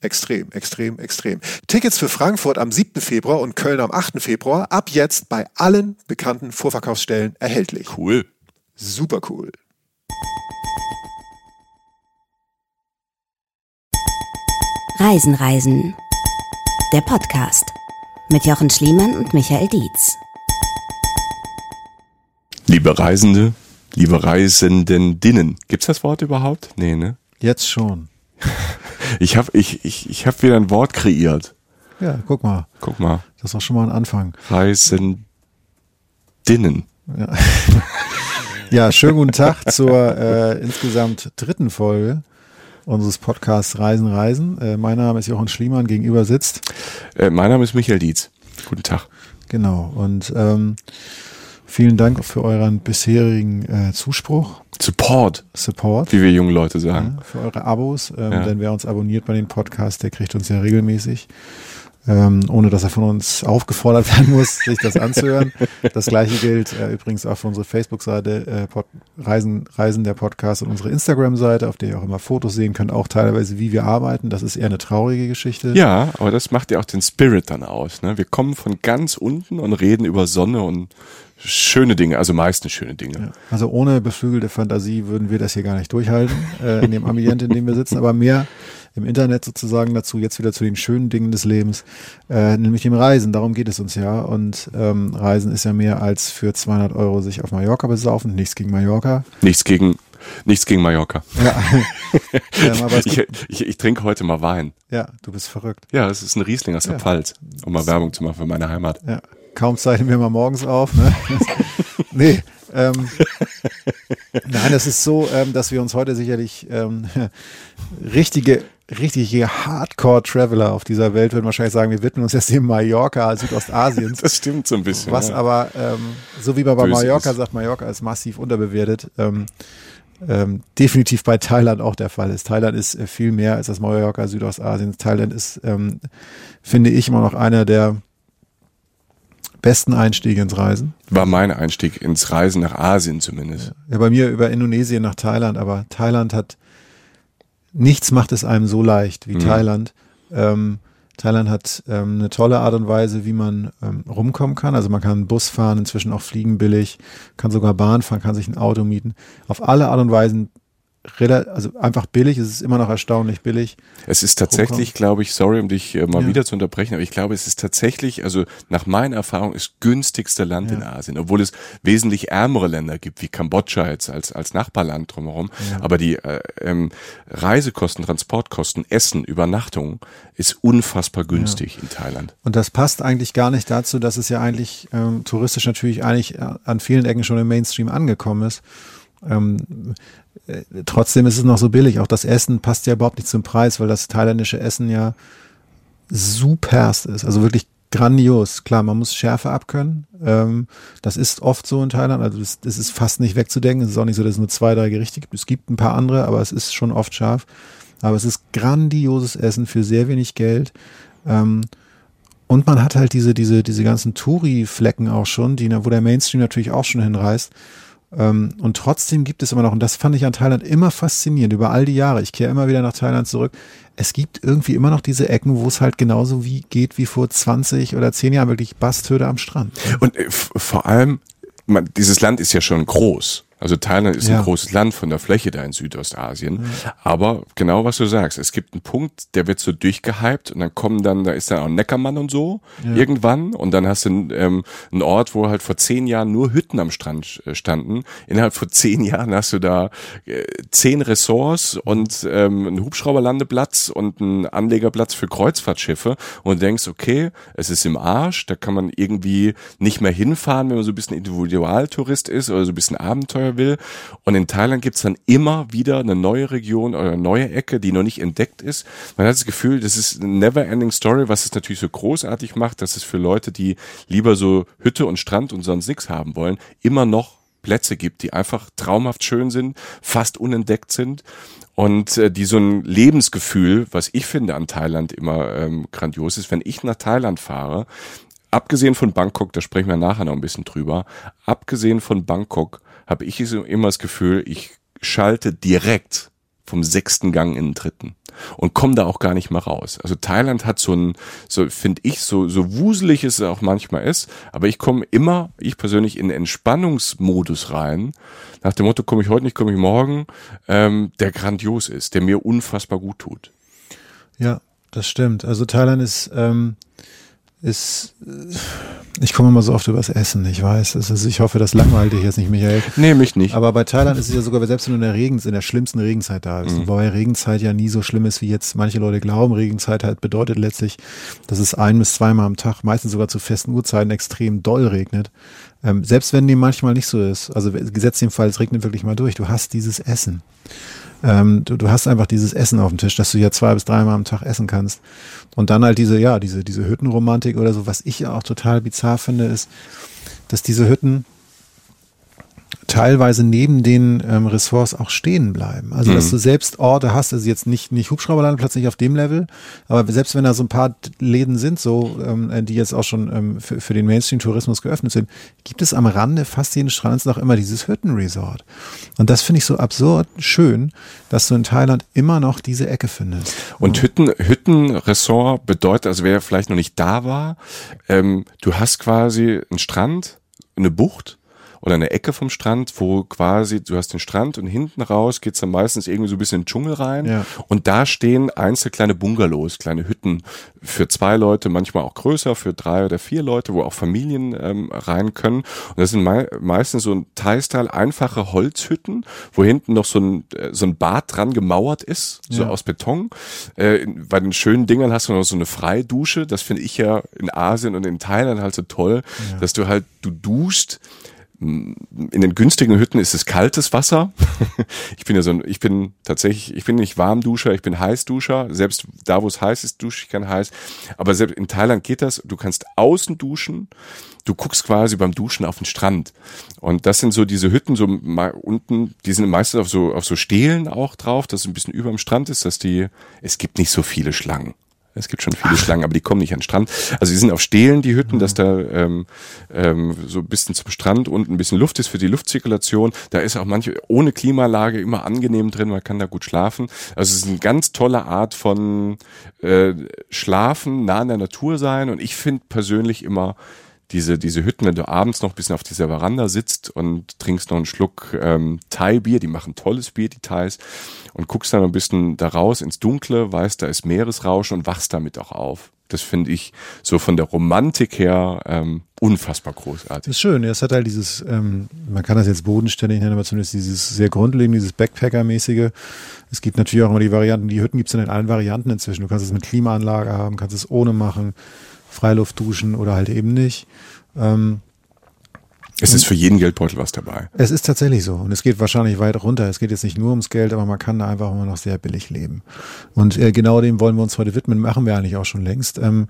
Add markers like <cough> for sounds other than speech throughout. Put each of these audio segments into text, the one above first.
Extrem, extrem, extrem. Tickets für Frankfurt am 7. Februar und Köln am 8. Februar ab jetzt bei allen bekannten Vorverkaufsstellen erhältlich. Cool. Super cool. Reisen, Reisen. Der Podcast mit Jochen Schliemann und Michael Dietz. Liebe Reisende, liebe Reisendendinnen. Gibt's das Wort überhaupt? Nee, ne? Jetzt schon. <laughs> Ich habe ich, ich, ich hab wieder ein Wort kreiert. Ja, guck mal. Guck mal. Das ist doch schon mal ein Anfang. Reisendinnen. Ja, <laughs> ja schönen guten Tag zur äh, insgesamt dritten Folge unseres Podcasts Reisen, Reisen. Äh, mein Name ist Jochen Schliemann, gegenüber sitzt. Äh, mein Name ist Michael Dietz. Guten Tag. Genau. Und ähm, vielen Dank für euren bisherigen äh, Zuspruch. Support. Support. Wie wir jungen Leute sagen. Ja, für eure Abos. Ähm, ja. Denn wer uns abonniert bei den Podcasts, der kriegt uns ja regelmäßig ähm, ohne dass er von uns aufgefordert <laughs> werden muss, sich das anzuhören. Das gleiche gilt äh, übrigens auch für unsere Facebook-Seite äh, Reisen, Reisen der Podcast und unsere Instagram-Seite, auf der ihr auch immer Fotos sehen könnt, auch teilweise, wie wir arbeiten. Das ist eher eine traurige Geschichte. Ja, aber das macht ja auch den Spirit dann aus. Ne? Wir kommen von ganz unten und reden über Sonne und schöne Dinge, also meistens schöne Dinge. Ja, also ohne beflügelte Fantasie würden wir das hier gar nicht durchhalten, <laughs> äh, in dem Ambiente, in dem wir sitzen, aber mehr im Internet sozusagen dazu, jetzt wieder zu den schönen Dingen des Lebens, äh, nämlich dem Reisen. Darum geht es uns ja. Und ähm, Reisen ist ja mehr als für 200 Euro sich auf Mallorca besaufen. Nichts gegen Mallorca. Nichts gegen Nichts gegen Mallorca. Ja. <laughs> ähm, ich, ich, ich, trinke heute mal Wein. Ja, du bist verrückt. Ja, es ist ein Riesling aus der ja. Pfalz, um mal Werbung zu machen für meine Heimat. Ja, kaum zeichnen wir mal morgens auf. Ne? <laughs> nee, ähm, nein, es ist so, ähm, dass wir uns heute sicherlich ähm, <laughs> richtige richtige Hardcore-Traveler auf dieser Welt würden wahrscheinlich sagen, wir widmen uns jetzt dem Mallorca Südostasiens. <laughs> Das stimmt so ein bisschen. Was ja. aber, ähm, so wie man bei Böse Mallorca ist. sagt, Mallorca ist massiv unterbewertet. Ähm, ähm, definitiv bei Thailand auch der Fall ist. Thailand ist äh, viel mehr als das Mallorca Südostasiens. Thailand ist, ähm, finde ich, immer noch einer der besten Einstiege ins Reisen. War mein Einstieg ins Reisen nach Asien zumindest. Ja, ja bei mir über Indonesien nach Thailand, aber Thailand hat nichts macht es einem so leicht wie mhm. Thailand. Ähm, Thailand hat ähm, eine tolle Art und Weise, wie man ähm, rumkommen kann. Also man kann Bus fahren, inzwischen auch fliegen billig, kann sogar Bahn fahren, kann sich ein Auto mieten. Auf alle Art und Weisen also einfach billig, es ist immer noch erstaunlich billig. Es ist tatsächlich, glaube ich, sorry, um dich äh, mal ja. wieder zu unterbrechen, aber ich glaube, es ist tatsächlich, also nach meiner Erfahrung, das günstigste Land ja. in Asien, obwohl es wesentlich ärmere Länder gibt, wie Kambodscha jetzt als, als Nachbarland drumherum. Ja. Aber die äh, ähm, Reisekosten, Transportkosten, Essen, Übernachtung ist unfassbar günstig in Thailand. Und das passt eigentlich gar nicht dazu, dass es ja eigentlich ähm, touristisch natürlich eigentlich äh, an vielen Ecken schon im Mainstream angekommen ist. Ähm, äh, trotzdem ist es noch so billig. Auch das Essen passt ja überhaupt nicht zum Preis, weil das thailändische Essen ja superst ist. Also wirklich grandios. Klar, man muss Schärfe abkönnen. Ähm, das ist oft so in Thailand. Also das, das, ist fast nicht wegzudenken. Es ist auch nicht so, dass es nur zwei, drei Gerichte gibt. Es gibt ein paar andere, aber es ist schon oft scharf. Aber es ist grandioses Essen für sehr wenig Geld. Ähm, und man hat halt diese, diese, diese ganzen Touri-Flecken auch schon, die, wo der Mainstream natürlich auch schon hinreist. Ähm, und trotzdem gibt es immer noch, und das fand ich an Thailand immer faszinierend, über all die Jahre, ich kehre immer wieder nach Thailand zurück, es gibt irgendwie immer noch diese Ecken, wo es halt genauso wie geht wie vor 20 oder 10 Jahren, wirklich Bastöde am Strand. Und äh, vor allem, man, dieses Land ist ja schon groß. Also Thailand ist ja. ein großes Land von der Fläche da in Südostasien. Ja. Aber genau was du sagst, es gibt einen Punkt, der wird so durchgehypt und dann kommen dann, da ist dann auch Neckermann und so ja. irgendwann und dann hast du ähm, einen Ort, wo halt vor zehn Jahren nur Hütten am Strand äh, standen. Innerhalb von zehn Jahren hast du da äh, zehn Ressorts und ähm, einen Hubschrauberlandeplatz und einen Anlegerplatz für Kreuzfahrtschiffe und denkst, okay, es ist im Arsch, da kann man irgendwie nicht mehr hinfahren, wenn man so ein bisschen Individualtourist ist oder so ein bisschen Abenteuer will. Und in Thailand gibt's dann immer wieder eine neue Region oder eine neue Ecke, die noch nicht entdeckt ist. Man hat das Gefühl, das ist eine never-ending Story, was es natürlich so großartig macht, dass es für Leute, die lieber so Hütte und Strand und sonst nichts haben wollen, immer noch Plätze gibt, die einfach traumhaft schön sind, fast unentdeckt sind und äh, die so ein Lebensgefühl, was ich finde an Thailand immer ähm, grandios ist, wenn ich nach Thailand fahre, abgesehen von Bangkok, da sprechen wir nachher noch ein bisschen drüber, abgesehen von Bangkok habe ich immer das Gefühl, ich schalte direkt vom sechsten Gang in den dritten und komme da auch gar nicht mehr raus. Also Thailand hat so ein, so finde ich, so, so wuselig es auch manchmal ist, aber ich komme immer, ich persönlich, in Entspannungsmodus rein, nach dem Motto, komme ich heute nicht, komme ich morgen, ähm, der grandios ist, der mir unfassbar gut tut. Ja, das stimmt. Also Thailand ist, ähm, ist, äh, ich komme immer so oft übers Essen, ich weiß. Ist, ich hoffe, das langweilt dich jetzt nicht, Michael. Nee, mich nicht. Aber bei Thailand ist es ja sogar, selbst wenn du in der Regen, in der schlimmsten Regenzeit da bist, mhm. wobei Regenzeit ja nie so schlimm ist, wie jetzt manche Leute glauben. Regenzeit halt bedeutet letztlich, dass es ein bis zweimal am Tag, meistens sogar zu festen Uhrzeiten extrem doll regnet. Ähm, selbst wenn dem manchmal nicht so ist, also gesetzt den Fall, es regnet wirklich mal durch, du hast dieses Essen. Ähm, du, du hast einfach dieses Essen auf dem Tisch, dass du ja zwei bis dreimal am Tag essen kannst. Und dann halt diese, ja, diese, diese Hüttenromantik oder so, was ich ja auch total bizarr finde, ist, dass diese Hütten, teilweise neben den ähm, Ressorts auch stehen bleiben. Also, dass mhm. du selbst Orte hast, also jetzt nicht, nicht Hubschrauberlandeplatz, nicht auf dem Level, aber selbst wenn da so ein paar Läden sind, so, ähm, die jetzt auch schon ähm, für, für den Mainstream-Tourismus geöffnet sind, gibt es am Rande fast jeden Strands noch immer dieses Hüttenresort. Und das finde ich so absurd schön, dass du in Thailand immer noch diese Ecke findest. Und Hütten, Hüttenresort bedeutet, also wer vielleicht noch nicht da war, ähm, du hast quasi einen Strand, eine Bucht, oder eine Ecke vom Strand, wo quasi, du hast den Strand und hinten raus geht's dann meistens irgendwie so ein bisschen in den Dschungel rein. Ja. Und da stehen einzelne kleine Bungalows, kleine Hütten für zwei Leute, manchmal auch größer, für drei oder vier Leute, wo auch Familien ähm, rein können. Und das sind mei meistens so ein Teilsteil einfache Holzhütten, wo hinten noch so ein, äh, so ein Bad dran gemauert ist, so ja. aus Beton. Äh, bei den schönen Dingern hast du noch so eine Freidusche. Das finde ich ja in Asien und in Thailand halt so toll, ja. dass du halt, du duschst in den günstigen Hütten ist es kaltes Wasser. <laughs> ich bin ja so ein, ich bin tatsächlich, ich bin nicht Warmduscher, ich bin Heißduscher. Selbst da, wo es heiß ist, dusche ich kein heiß. Aber selbst in Thailand geht das. Du kannst außen duschen. Du guckst quasi beim Duschen auf den Strand. Und das sind so diese Hütten so unten, die sind meistens auf so, auf so Stelen auch drauf, dass es ein bisschen über dem Strand ist, dass die, es gibt nicht so viele Schlangen. Es gibt schon viele Ach. Schlangen, aber die kommen nicht an den Strand. Also die sind auf Stelen, die Hütten, mhm. dass da ähm, ähm, so ein bisschen zum Strand und ein bisschen Luft ist für die Luftzirkulation. Da ist auch manche ohne Klimalage immer angenehm drin, man kann da gut schlafen. Also es ist eine ganz tolle Art von äh, Schlafen, nah an der Natur sein. Und ich finde persönlich immer diese, diese Hütten, wenn du abends noch ein bisschen auf dieser Veranda sitzt und trinkst noch einen Schluck ähm, Thai-Bier, die machen tolles Bier, die Thais, und guckst dann ein bisschen da raus ins Dunkle, weißt, da ist Meeresrauschen und wachst damit auch auf. Das finde ich so von der Romantik her ähm, unfassbar großartig. Das ist schön. Es hat halt dieses, ähm, man kann das jetzt bodenständig nennen, aber zumindest dieses sehr grundlegende, dieses Backpacker-mäßige. Es gibt natürlich auch immer die Varianten, die Hütten gibt es in allen Varianten inzwischen. Du kannst es mit Klimaanlage haben, kannst es ohne machen. Freiluft duschen oder halt eben nicht. Ähm, es ist für jeden Geldbeutel was dabei. Es ist tatsächlich so. Und es geht wahrscheinlich weit runter. Es geht jetzt nicht nur ums Geld, aber man kann da einfach immer noch sehr billig leben. Und äh, genau dem wollen wir uns heute widmen. Machen wir eigentlich auch schon längst. Ähm,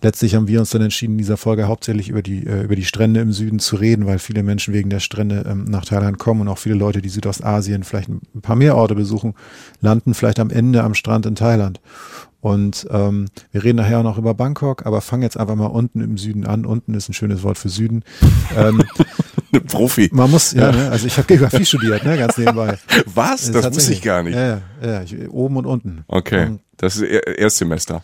letztlich haben wir uns dann entschieden, in dieser Folge hauptsächlich über die, äh, über die Strände im Süden zu reden, weil viele Menschen wegen der Strände ähm, nach Thailand kommen und auch viele Leute, die Südostasien vielleicht ein paar mehr Orte besuchen, landen vielleicht am Ende am Strand in Thailand. Und ähm, wir reden nachher auch noch über Bangkok, aber fang jetzt einfach mal unten im Süden an. Unten ist ein schönes Wort für Süden. Ähm, <laughs> Profi. Man muss, ja. Ne, also ich habe Geografie studiert, ne, ganz nebenbei. Was? Das, das wusste ich gar nicht. Ja, ja, ja oben und unten. Okay. Und Das ist Erstsemester.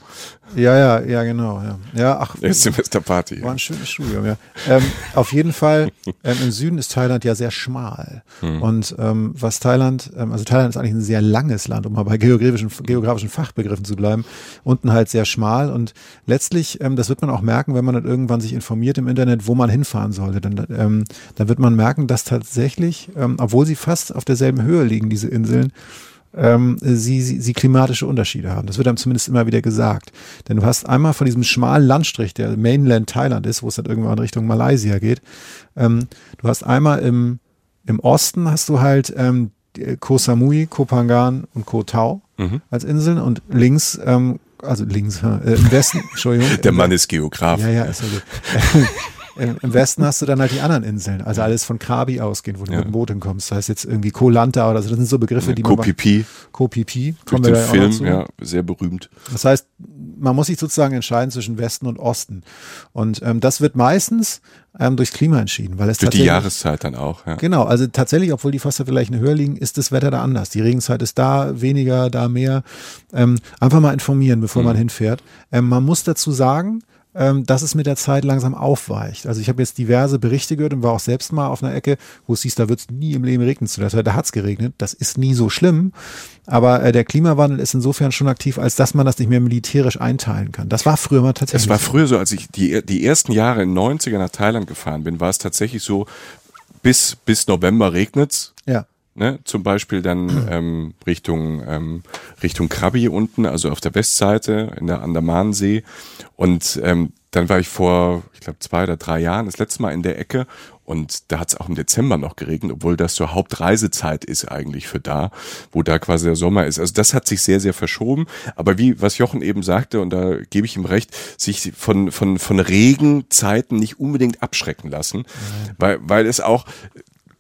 Ja, ja, ja, genau. Ja, ja ach, <laughs> Erstsemesterparty. War ein schönes Studium, ja. Ähm, auf jeden Fall, ähm, im Süden ist Thailand ja sehr schmal. Hm. Und ähm, was Thailand, ähm, also Thailand ist eigentlich ein sehr langes Land, um mal bei geografischen, geografischen Fachbegriffen zu bleiben. Unten halt sehr schmal. Und letztlich, ähm, das wird man auch merken, wenn man dann irgendwann sich informiert im Internet, wo man hinfahren sollte. Dann, ähm, dann wird man merken, dass tatsächlich, obwohl sie fast auf derselben Höhe liegen, diese Inseln, ähm, sie, sie, sie klimatische Unterschiede haben. Das wird einem zumindest immer wieder gesagt. Denn du hast einmal von diesem schmalen Landstrich, der Mainland Thailand ist, wo es dann irgendwann in Richtung Malaysia geht, ähm, du hast einmal im, im Osten hast du halt ähm, Koh Samui, Koh Phangan und Koh Tao mhm. als Inseln und links ähm, also links, äh, im Westen, <laughs> Entschuldigung. Der Mann ist Geograf. Ja, ja, ist okay. <laughs> Im, Im, Westen hast du dann halt die anderen Inseln, also alles von Krabi ausgehend, wo du ja. mit dem Boot hinkommst. Das heißt jetzt irgendwie Koh Lanta oder so, das sind so Begriffe, die man. Kopipi. Kopipi. Kommen wir da Film, auch ja, sehr berühmt. Das heißt, man muss sich sozusagen entscheiden zwischen Westen und Osten. Und ähm, das wird meistens ähm, durchs Klima entschieden, weil es durch die Jahreszeit dann auch. Ja. Genau, also tatsächlich, obwohl die Fässer vielleicht höher liegen, ist das Wetter da anders. Die Regenzeit ist da weniger, da mehr. Ähm, einfach mal informieren, bevor mhm. man hinfährt. Ähm, man muss dazu sagen, ähm, dass es mit der Zeit langsam aufweicht. Also ich habe jetzt diverse Berichte gehört und war auch selbst mal auf einer Ecke, wo es hieß, da wird es nie im Leben regnen zu der Zeit. Da hat es geregnet. Das ist nie so schlimm. Aber äh, der Klimawandel ist insofern schon aktiv, als dass man das nicht mehr militärisch einteilen kann. Das war früher mal tatsächlich. Es war früher so, als ich die, die ersten Jahre in 90er nach Thailand gefahren bin, war es tatsächlich so, bis, bis November regnet's. Ja. Ne, zum Beispiel dann <clears throat> ähm, Richtung ähm, Richtung Krabi unten, also auf der Westseite in der Andamansee. Und ähm, dann war ich vor, ich glaube, zwei oder drei Jahren das letzte Mal in der Ecke und da hat es auch im Dezember noch geregnet, obwohl das so Hauptreisezeit ist eigentlich für da, wo da quasi der Sommer ist. Also das hat sich sehr, sehr verschoben. Aber wie, was Jochen eben sagte, und da gebe ich ihm recht, sich von, von, von Regenzeiten nicht unbedingt abschrecken lassen, mhm. weil, weil es auch,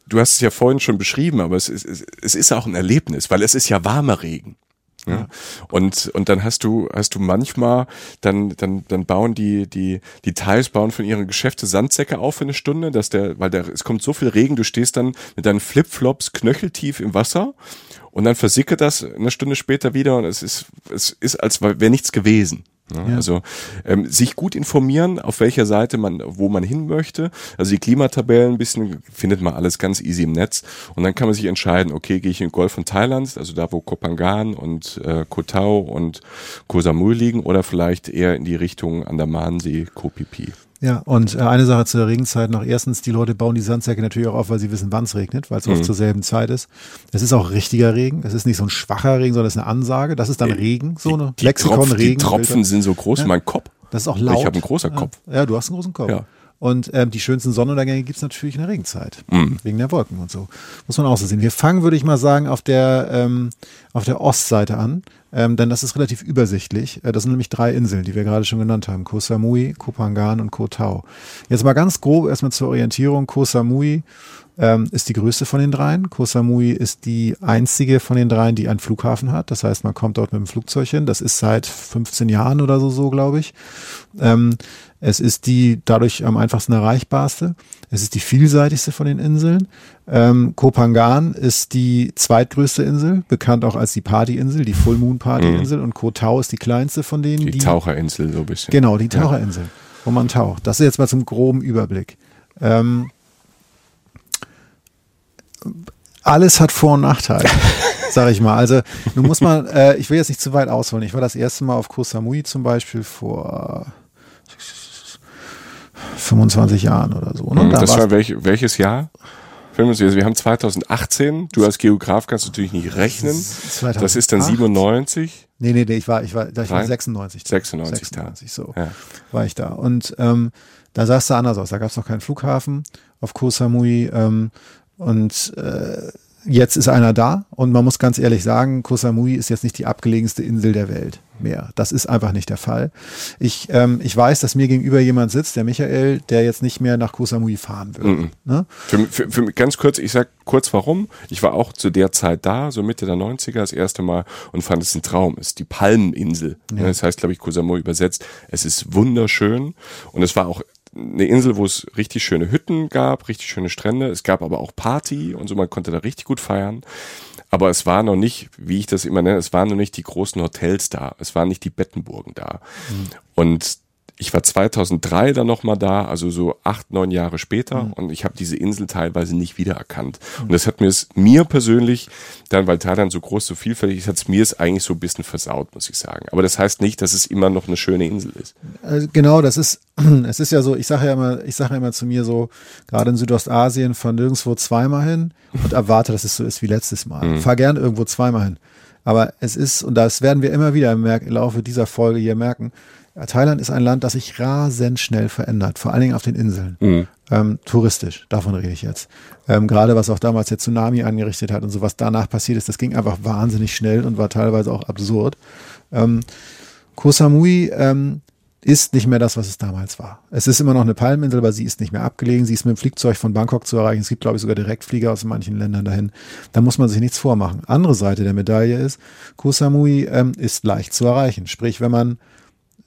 du hast es ja vorhin schon beschrieben, aber es ist, es ist auch ein Erlebnis, weil es ist ja warmer Regen. Ja. Und, und dann hast du, hast du manchmal, dann, dann, dann bauen die, die, die Teils bauen von ihren Geschäfte Sandsäcke auf für eine Stunde, dass der, weil der, es kommt so viel Regen, du stehst dann mit deinen Flipflops knöcheltief im Wasser und dann versickert das eine Stunde später wieder und es ist, es ist, als wäre nichts gewesen. Ja, Also ähm, sich gut informieren, auf welcher Seite man, wo man hin möchte. Also die Klimatabellen ein bisschen findet man alles ganz easy im Netz und dann kann man sich entscheiden, okay, gehe ich in den Golf von Thailand, also da wo Kopangan und äh, Koh Tao und Koh Samui liegen oder vielleicht eher in die Richtung Andamansee, Koh Phi Phi. Ja, und äh, eine Sache zur Regenzeit noch. Erstens, die Leute bauen die Sandsäcke natürlich auch auf, weil sie wissen, wann es regnet, weil es mhm. oft zur selben Zeit ist. Es ist auch richtiger Regen. Es ist nicht so ein schwacher Regen, sondern es ist eine Ansage. Das ist dann äh, Regen, so eine die, Lexikon Tropf, Regen. Die Tropfen sind so groß wie mein Kopf. Das ist auch laut. Ich habe einen großen Kopf. Ja, du hast einen großen Kopf. Ja. Und ähm, die schönsten Sonnenuntergänge gibt's natürlich in der Regenzeit, mm. wegen der Wolken und so. Muss man auch so sehen. Wir fangen, würde ich mal sagen, auf der, ähm, auf der Ostseite an, ähm, denn das ist relativ übersichtlich. Äh, das sind nämlich drei Inseln, die wir gerade schon genannt haben. Koh Samui, Koh Phangan und Koh Tao. Jetzt mal ganz grob erstmal zur Orientierung. Koh Samui ähm, ist die größte von den dreien. Koh Samui ist die einzige von den dreien, die einen Flughafen hat. Das heißt, man kommt dort mit dem Flugzeug hin. Das ist seit 15 Jahren oder so, so glaube ich. Ähm, es ist die dadurch am einfachsten erreichbarste. Es ist die vielseitigste von den Inseln. Ähm, Kopangan ist die zweitgrößte Insel, bekannt auch als die Partyinsel, die Full Moon Partyinsel. Mhm. Und Koh Tao ist die kleinste von denen. Die, die Taucherinsel so ein bisschen. Genau, die Taucherinsel, ja. wo man taucht. Das ist jetzt mal zum groben Überblick. Ähm, alles hat Vor- und Nachteile, <laughs> sag ich mal. Also du musst mal, äh, ich will jetzt nicht zu weit ausholen. Ich war das erste Mal auf Koh Samui zum Beispiel vor 25 Jahren oder so. Ne? Mhm, da das war welch, welches Jahr? Wir haben 2018, du als Geograf kannst natürlich nicht rechnen. 2008. Das ist dann 97. Nee, nee, nee, ich war, ich war, ich war 96. 96, 96 so ja. war ich da. Und ähm, da sah es da anders aus. Da gab es noch keinen Flughafen auf Koh Samui. Ähm, und äh, jetzt ist einer da und man muss ganz ehrlich sagen, Koh Samui ist jetzt nicht die abgelegenste Insel der Welt mehr. Das ist einfach nicht der Fall. Ich, ähm, ich weiß, dass mir gegenüber jemand sitzt, der Michael, der jetzt nicht mehr nach Koh Samui fahren will. Mm -mm. Ne? Für, für, für ganz kurz, ich sag kurz warum. Ich war auch zu der Zeit da, so Mitte der 90er das erste Mal und fand es ein Traum. Es ist die Palmeninsel. Ja. Das heißt, glaube ich, Koh Samui übersetzt. Es ist wunderschön und es war auch eine Insel, wo es richtig schöne Hütten gab, richtig schöne Strände. Es gab aber auch Party und so, man konnte da richtig gut feiern. Aber es war noch nicht, wie ich das immer nenne, es waren noch nicht die großen Hotels da. Es waren nicht die Bettenburgen da. Mhm. Und ich war 2003 dann nochmal da, also so acht, neun Jahre später mhm. und ich habe diese Insel teilweise nicht wiedererkannt. Mhm. Und das hat mir es, mir persönlich, dann weil Thailand so groß, so vielfältig ist, hat es mir es eigentlich so ein bisschen versaut, muss ich sagen. Aber das heißt nicht, dass es immer noch eine schöne Insel ist. Also genau, das ist, <clears throat> es ist ja so, ich sage ja immer, ich sage ja immer zu mir so, gerade in Südostasien, fahr nirgendwo zweimal hin und erwarte, dass es so ist wie letztes Mal. Mhm. Fahr gern irgendwo zweimal hin. Aber es ist, und das werden wir immer wieder im Laufe dieser Folge hier merken, Thailand ist ein Land, das sich rasend schnell verändert, vor allen Dingen auf den Inseln. Mhm. Ähm, touristisch, davon rede ich jetzt. Ähm, gerade was auch damals der Tsunami angerichtet hat und so, was danach passiert ist, das ging einfach wahnsinnig schnell und war teilweise auch absurd. Ähm, Koh Samui ähm, ist nicht mehr das, was es damals war. Es ist immer noch eine Palmeninsel, aber sie ist nicht mehr abgelegen. Sie ist mit dem Flugzeug von Bangkok zu erreichen. Es gibt, glaube ich, sogar Direktflieger aus manchen Ländern dahin. Da muss man sich nichts vormachen. Andere Seite der Medaille ist, Koh Samui ähm, ist leicht zu erreichen. Sprich, wenn man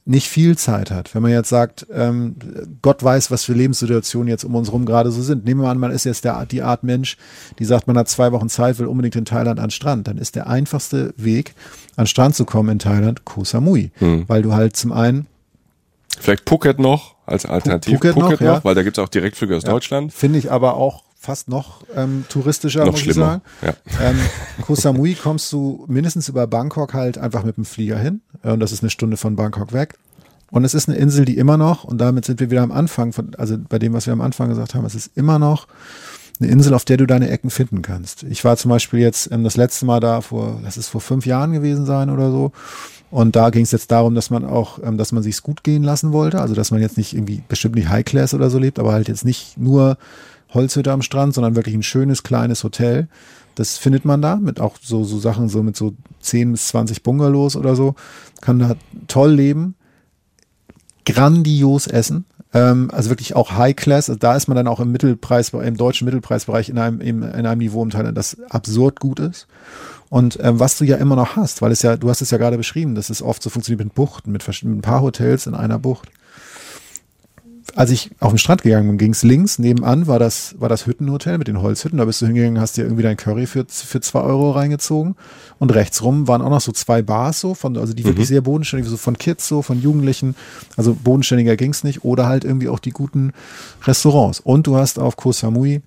nicht viel Zeit hat. Wenn man jetzt sagt, ähm, Gott weiß, was für Lebenssituationen jetzt um uns rum gerade so sind. Nehmen wir an, man ist jetzt der, die Art Mensch, die sagt, man hat zwei Wochen Zeit, will unbedingt in Thailand an Strand. Dann ist der einfachste Weg, an Strand zu kommen in Thailand, Koh Samui. Hm. Weil du halt zum einen Vielleicht Phuket noch als Alternative. Phuket, Phuket noch, noch ja. weil da gibt's auch Direktflüge aus ja. Deutschland. Finde ich aber auch fast noch ähm, touristischer, noch muss schlimmer. ich sagen. Ja. Ähm, Koh Samui kommst du mindestens über Bangkok halt einfach mit dem Flieger hin. Äh, und das ist eine Stunde von Bangkok weg. Und es ist eine Insel, die immer noch, und damit sind wir wieder am Anfang, von, also bei dem, was wir am Anfang gesagt haben, es ist immer noch eine Insel, auf der du deine Ecken finden kannst. Ich war zum Beispiel jetzt ähm, das letzte Mal da vor, das ist vor fünf Jahren gewesen sein oder so. Und da ging es jetzt darum, dass man auch, ähm, dass man sich's gut gehen lassen wollte. Also dass man jetzt nicht irgendwie bestimmt nicht High Class oder so lebt, aber halt jetzt nicht nur Holzhütte am Strand, sondern wirklich ein schönes kleines Hotel. Das findet man da mit auch so, so Sachen, so mit so 10 bis 20 Bungalows oder so. Kann da toll leben. Grandios essen. Ähm, also wirklich auch High Class. Also da ist man dann auch im Mittelpreis, im deutschen Mittelpreisbereich in einem, in, in einem Niveau im Thailand, das absurd gut ist. Und ähm, was du ja immer noch hast, weil es ja, du hast es ja gerade beschrieben, dass es oft so funktioniert mit Buchten, mit, mit ein paar Hotels in einer Bucht als ich auf den Strand gegangen bin, ging es links, nebenan war das, war das Hüttenhotel mit den Holzhütten. Da bist du hingegangen, hast dir irgendwie dein Curry für, für zwei Euro reingezogen. Und rechts rum waren auch noch so zwei Bars so, von, also die mhm. wirklich sehr bodenständig, so von Kids, so von Jugendlichen. Also bodenständiger ging's nicht. Oder halt irgendwie auch die guten Restaurants. Und du hast auf Koh Samui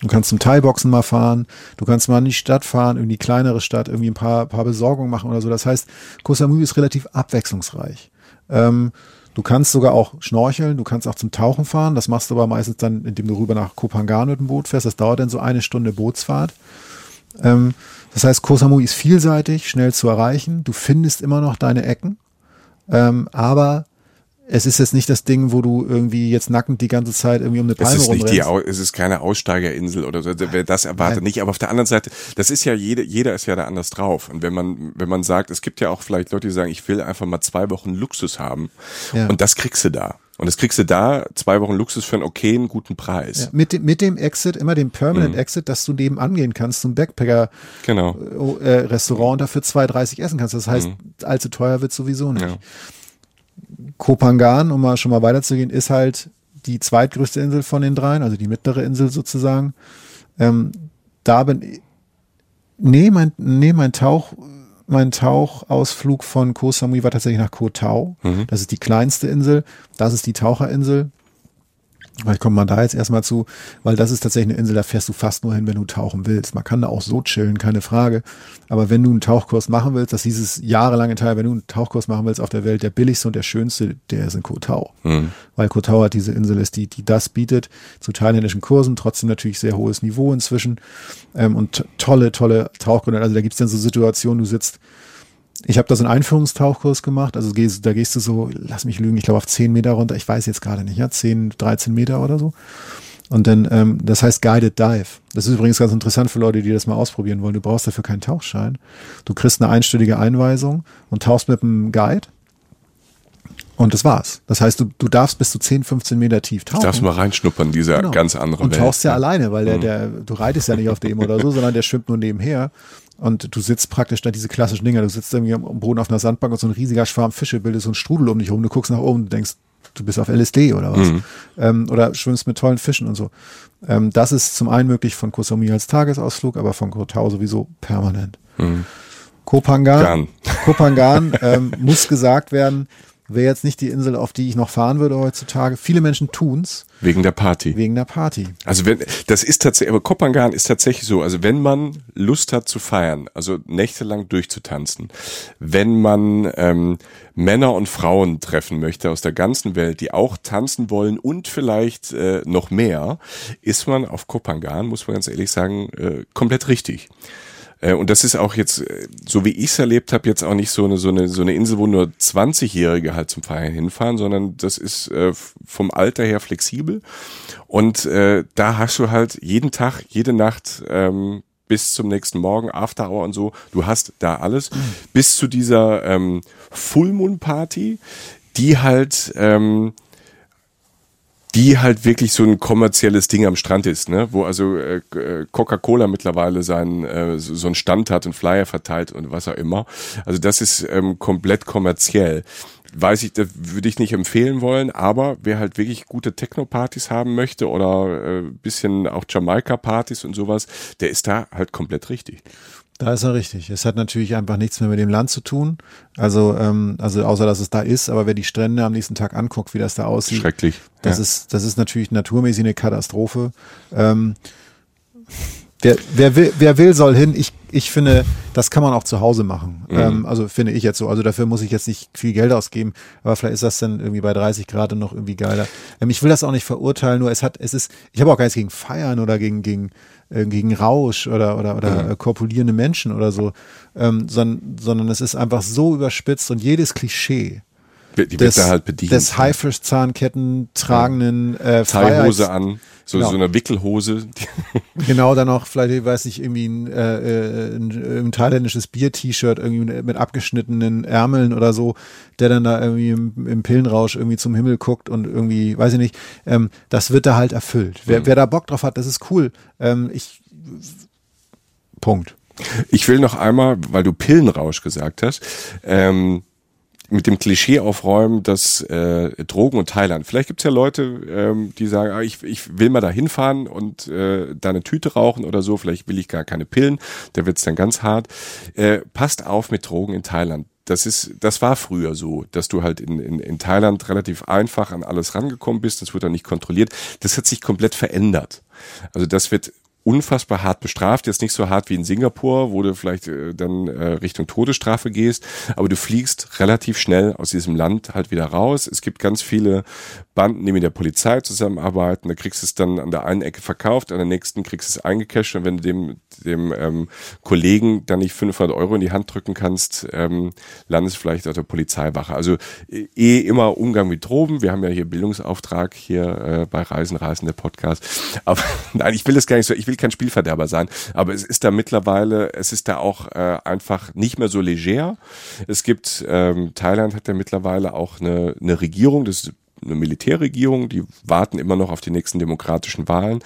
Du kannst zum Thai-Boxen mal fahren, du kannst mal in die Stadt fahren, in die kleinere Stadt, irgendwie ein paar, paar Besorgungen machen oder so. Das heißt, Koh Samui ist relativ abwechslungsreich. Ähm, Du kannst sogar auch schnorcheln, du kannst auch zum Tauchen fahren. Das machst du aber meistens dann, indem du rüber nach Kopangan mit dem Boot fährst. Das dauert dann so eine Stunde Bootsfahrt. Ähm, das heißt, Koh Samui ist vielseitig, schnell zu erreichen. Du findest immer noch deine Ecken. Ähm, aber es ist jetzt nicht das Ding, wo du irgendwie jetzt nackend die ganze Zeit irgendwie um eine Palme es ist nicht die, Es ist keine Aussteigerinsel oder so. Wer das erwartet Nein. nicht. Aber auf der anderen Seite, das ist ja jeder, jeder ist ja da anders drauf. Und wenn man, wenn man sagt, es gibt ja auch vielleicht Leute, die sagen, ich will einfach mal zwei Wochen Luxus haben. Ja. Und das kriegst du da. Und das kriegst du da, zwei Wochen Luxus für einen okayen, guten Preis. Ja, mit, dem, mit dem Exit, immer dem Permanent mhm. Exit, dass du nebenan gehen kannst zum Backpacker-Restaurant genau. äh, und dafür 2,30 essen kannst. Das heißt, mhm. allzu teuer wird sowieso nicht. Ja. Kopangan, um mal schon mal weiterzugehen, ist halt die zweitgrößte Insel von den dreien, also die mittlere Insel sozusagen. Ähm, da bin nee, mein, nee, mein Tauch, mein Tauchausflug von Koh Samui war tatsächlich nach Koh Tao. Mhm. Das ist die kleinste Insel. Das ist die Taucherinsel. Vielleicht kommt man da jetzt erstmal zu, weil das ist tatsächlich eine Insel, da fährst du fast nur hin, wenn du tauchen willst. Man kann da auch so chillen, keine Frage. Aber wenn du einen Tauchkurs machen willst, das hieß es jahrelange Teil, wenn du einen Tauchkurs machen willst auf der Welt, der billigste und der schönste, der ist in Koh Tao. Mhm. Weil Koh Tao hat diese Insel ist, die, die das bietet, zu thailändischen Kursen, trotzdem natürlich sehr hohes Niveau inzwischen. Ähm, und tolle, tolle Tauchgründe. Also da gibt's dann so Situationen, du sitzt ich habe da so einen Einführungstauchkurs gemacht. Also gehst, da gehst du so, lass mich lügen, ich glaube auf 10 Meter runter. Ich weiß jetzt gerade nicht, ja, 10, 13 Meter oder so. Und dann, ähm, das heißt Guided Dive. Das ist übrigens ganz interessant für Leute, die das mal ausprobieren wollen. Du brauchst dafür keinen Tauchschein. Du kriegst eine einstündige Einweisung und tauchst mit einem Guide. Und das war's. Das heißt, du, du darfst bis zu 10, 15 Meter tief tauchen. Du darfst mal reinschnuppern, dieser genau. ganz andere Welt. Und tauchst ja, ja alleine, weil der, mhm. der, du reitest ja nicht auf dem oder so, sondern der schwimmt nur nebenher. Und du sitzt praktisch da diese klassischen Dinger, du sitzt irgendwie am Boden auf einer Sandbank und so ein riesiger Schwarm Fische bildet so ein Strudel um dich rum, du guckst nach oben und denkst, du bist auf LSD oder was. Mhm. Ähm, oder schwimmst mit tollen Fischen und so. Ähm, das ist zum einen möglich von Koh Samui als Tagesausflug, aber von Koh Tao sowieso permanent. Mhm. Kopangan, Kopangan ähm, <laughs> muss gesagt werden, wäre jetzt nicht die Insel, auf die ich noch fahren würde heutzutage. Viele Menschen tun's. Wegen der Party. Wegen der Party. Also wenn, das ist tatsächlich, aber Kopangan ist tatsächlich so, also wenn man Lust hat zu feiern, also nächtelang durchzutanzen, wenn man ähm, Männer und Frauen treffen möchte aus der ganzen Welt, die auch tanzen wollen und vielleicht äh, noch mehr, ist man auf Kopangan, muss man ganz ehrlich sagen, äh, komplett richtig. Äh, und das ist auch jetzt, äh, so wie ich es erlebt habe, jetzt auch nicht so eine, so eine, so eine Insel, wo nur 20-Jährige halt zum Feiern hinfahren, sondern das ist äh, vom Alter her flexibel. Und äh, da hast du halt jeden Tag, jede Nacht ähm, bis zum nächsten Morgen, After Hour und so, du hast da alles. Mhm. Bis zu dieser ähm, Full Moon Party, die halt ähm, die halt wirklich so ein kommerzielles Ding am Strand ist, ne? Wo also äh, äh Coca-Cola mittlerweile seinen äh, so, einen Stand hat und Flyer verteilt und was auch immer. Also das ist ähm, komplett kommerziell. Weiß ich, das würde ich nicht empfehlen wollen, aber wer halt wirklich gute Techno-Partys haben möchte oder äh, bisschen auch Jamaika-Partys und sowas, der ist da halt komplett richtig. Da ist er richtig. Es hat natürlich einfach nichts mehr mit dem Land zu tun. Also, ähm, also außer dass es da ist, aber wer die Strände am nächsten Tag anguckt, wie das da aussieht. Schrecklich. Das ja. ist, das ist natürlich naturmäßig eine Katastrophe. Ähm, Wer, wer, will, wer will, soll hin. Ich, ich finde, das kann man auch zu Hause machen. Mhm. Ähm, also finde ich jetzt so. Also dafür muss ich jetzt nicht viel Geld ausgeben. Aber vielleicht ist das dann irgendwie bei 30 Grad noch irgendwie geiler. Ähm, ich will das auch nicht verurteilen. Nur es hat, es ist, ich habe auch gar nichts gegen Feiern oder gegen, gegen, äh, gegen Rausch oder, oder, oder mhm. äh, korpulierende Menschen oder so. Ähm, sondern, sondern es ist einfach so überspitzt und jedes Klischee die des, halt bedient. Des Haifisch-Zahnketten tragenden äh, Teilhose an, so, genau. so eine Wickelhose. <laughs> genau, dann noch vielleicht, ich weiß nicht, irgendwie ein, äh, äh, ein, ein thailändisches Bier-T-Shirt irgendwie mit abgeschnittenen Ärmeln oder so, der dann da irgendwie im, im, Pillenrausch irgendwie zum Himmel guckt und irgendwie, weiß ich nicht, ähm, das wird da halt erfüllt. Wer, mhm. wer da Bock drauf hat, das ist cool. Ähm, ich Punkt. Ich will noch einmal, weil du Pillenrausch gesagt hast, ähm, mit dem Klischee aufräumen, dass äh, Drogen und Thailand. Vielleicht gibt's ja Leute, ähm, die sagen, ah, ich, ich will mal da hinfahren und äh, da eine Tüte rauchen oder so. Vielleicht will ich gar keine Pillen. Da wird's dann ganz hart. Äh, passt auf mit Drogen in Thailand. Das ist, das war früher so, dass du halt in, in, in Thailand relativ einfach an alles rangekommen bist. Das wird dann nicht kontrolliert. Das hat sich komplett verändert. Also das wird unfassbar hart bestraft. Jetzt nicht so hart wie in Singapur, wo du vielleicht äh, dann äh, Richtung Todesstrafe gehst, aber du fliegst relativ schnell aus diesem Land halt wieder raus. Es gibt ganz viele Banden, die mit der Polizei zusammenarbeiten. Da kriegst du es dann an der einen Ecke verkauft, an der nächsten kriegst du es eingecasht und wenn du dem, dem ähm, Kollegen dann nicht 500 Euro in die Hand drücken kannst, ähm, landest vielleicht auf der Polizeiwache. Also eh immer Umgang mit Drogen. Wir haben ja hier Bildungsauftrag hier äh, bei Reisen, Reisen der Podcast. Aber <laughs> nein, ich will das gar nicht so, ich will kein Spielverderber sein, aber es ist da mittlerweile, es ist da auch äh, einfach nicht mehr so leger. Es gibt, ähm, Thailand hat ja mittlerweile auch eine, eine Regierung, das ist eine Militärregierung, die warten immer noch auf die nächsten demokratischen Wahlen.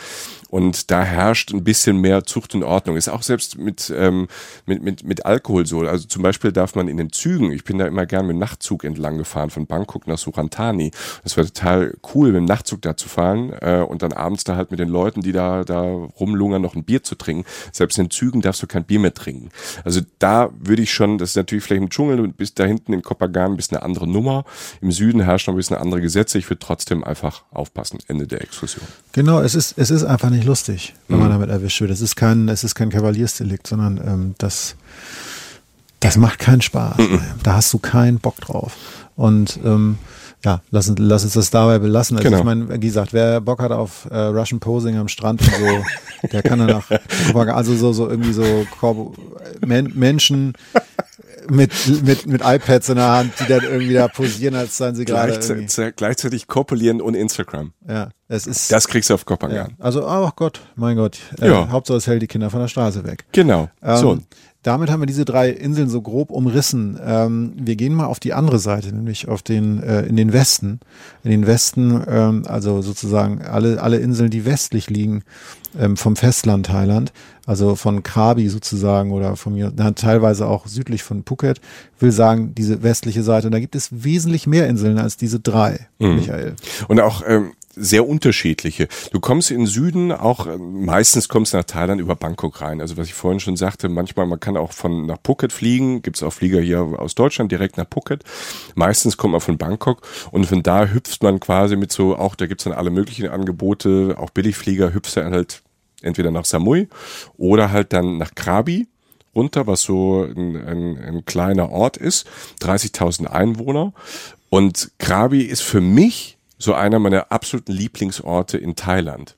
Und da herrscht ein bisschen mehr Zucht und Ordnung. Ist auch selbst mit, ähm, mit, mit, mit Alkohol so. Also zum Beispiel darf man in den Zügen, ich bin da immer gern mit dem Nachtzug entlang gefahren, von Bangkok nach Surantani. Das war total cool, mit dem Nachtzug da zu fahren äh, und dann abends da halt mit den Leuten, die da, da rumlungern, noch ein Bier zu trinken. Selbst in den Zügen darfst du kein Bier mehr trinken. Also da würde ich schon, das ist natürlich vielleicht im Dschungel, bis da hinten in Kopagan ein bisschen eine andere Nummer. Im Süden herrscht noch ein bisschen andere Gesetze. Ich würde trotzdem einfach aufpassen. Ende der Exkursion. Genau, es ist, es ist einfach nicht nicht lustig, wenn mhm. man damit erwischt wird. Es ist kein, es ist kein Kavaliersdelikt, sondern ähm, das, das macht keinen Spaß. Mhm. Da hast du keinen Bock drauf. Und ähm, ja, lass, lass uns das dabei belassen. Also genau. ich meine, wie gesagt, wer Bock hat auf äh, Russian Posing am Strand und so, der kann danach, <laughs> also so, so irgendwie so Men Menschen mit, mit, mit iPads in der Hand, die dann irgendwie da posieren, als seien sie gerade. Gleichzeitig, gleichzeitig kopulieren und Instagram. Ja, es ist. Das kriegst du auf Kopangan. Ja. Also, oh Gott, mein Gott. Äh, ja. Hauptsache es hält die Kinder von der Straße weg. Genau. Ähm, so. damit haben wir diese drei Inseln so grob umrissen. Ähm, wir gehen mal auf die andere Seite, nämlich auf den äh, in den Westen. In den Westen, ähm, also sozusagen alle alle Inseln, die westlich liegen ähm, vom Festland Thailand, also von Krabi sozusagen oder von mir, na, teilweise auch südlich von Phuket, will sagen diese westliche Seite. Und da gibt es wesentlich mehr Inseln als diese drei, mhm. Michael. Und auch ähm, sehr unterschiedliche. Du kommst in den Süden auch, äh, meistens kommst nach Thailand über Bangkok rein. Also was ich vorhin schon sagte, manchmal, man kann auch von nach Phuket fliegen, gibt's auch Flieger hier aus Deutschland direkt nach Phuket. Meistens kommt man von Bangkok und von da hüpft man quasi mit so, auch da gibt's dann alle möglichen Angebote, auch Billigflieger, hüpfst du halt entweder nach Samui oder halt dann nach Krabi runter, was so ein, ein, ein kleiner Ort ist, 30.000 Einwohner. Und Krabi ist für mich so einer meiner absoluten Lieblingsorte in Thailand.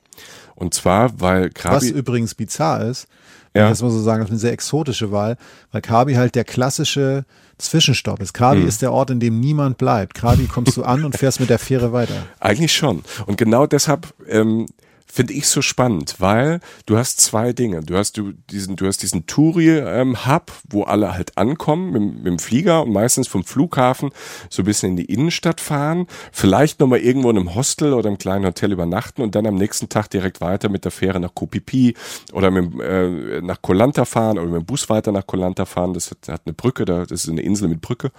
Und zwar, weil Krabi. Was übrigens bizarr ist, ja. das muss so sagen, das ist eine sehr exotische Wahl, weil Krabi halt der klassische Zwischenstopp ist. Krabi hm. ist der Ort, in dem niemand bleibt. Krabi kommst du an und fährst mit der Fähre weiter. <laughs> Eigentlich schon. Und genau deshalb ähm, finde ich so spannend, weil du hast zwei Dinge. Du hast du diesen, du hast diesen Touri-Hub, wo alle halt ankommen mit, mit, dem Flieger und meistens vom Flughafen so ein bisschen in die Innenstadt fahren, vielleicht nochmal irgendwo in einem Hostel oder im kleinen Hotel übernachten und dann am nächsten Tag direkt weiter mit der Fähre nach Kopipi oder mit, äh, nach Kolanta fahren oder mit dem Bus weiter nach Kolanta fahren. Das hat, hat eine Brücke, da, das ist eine Insel mit Brücke.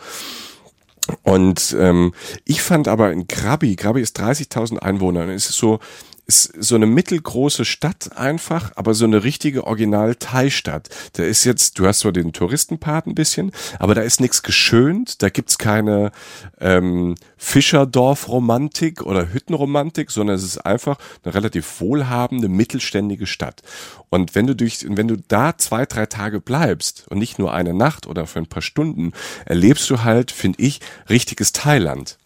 Und ähm, ich fand aber in Krabi, Krabi ist 30.000 Einwohner und es ist so, ist so eine mittelgroße Stadt einfach, aber so eine richtige Original-Thai-Stadt. Da ist jetzt, du hast zwar den Touristenpart ein bisschen, aber da ist nichts geschönt, da gibt's keine ähm, Fischerdorf-Romantik oder Hüttenromantik, sondern es ist einfach eine relativ wohlhabende, mittelständige Stadt. Und wenn du durch, wenn du da zwei, drei Tage bleibst und nicht nur eine Nacht oder für ein paar Stunden, erlebst du halt, finde ich, richtiges Thailand.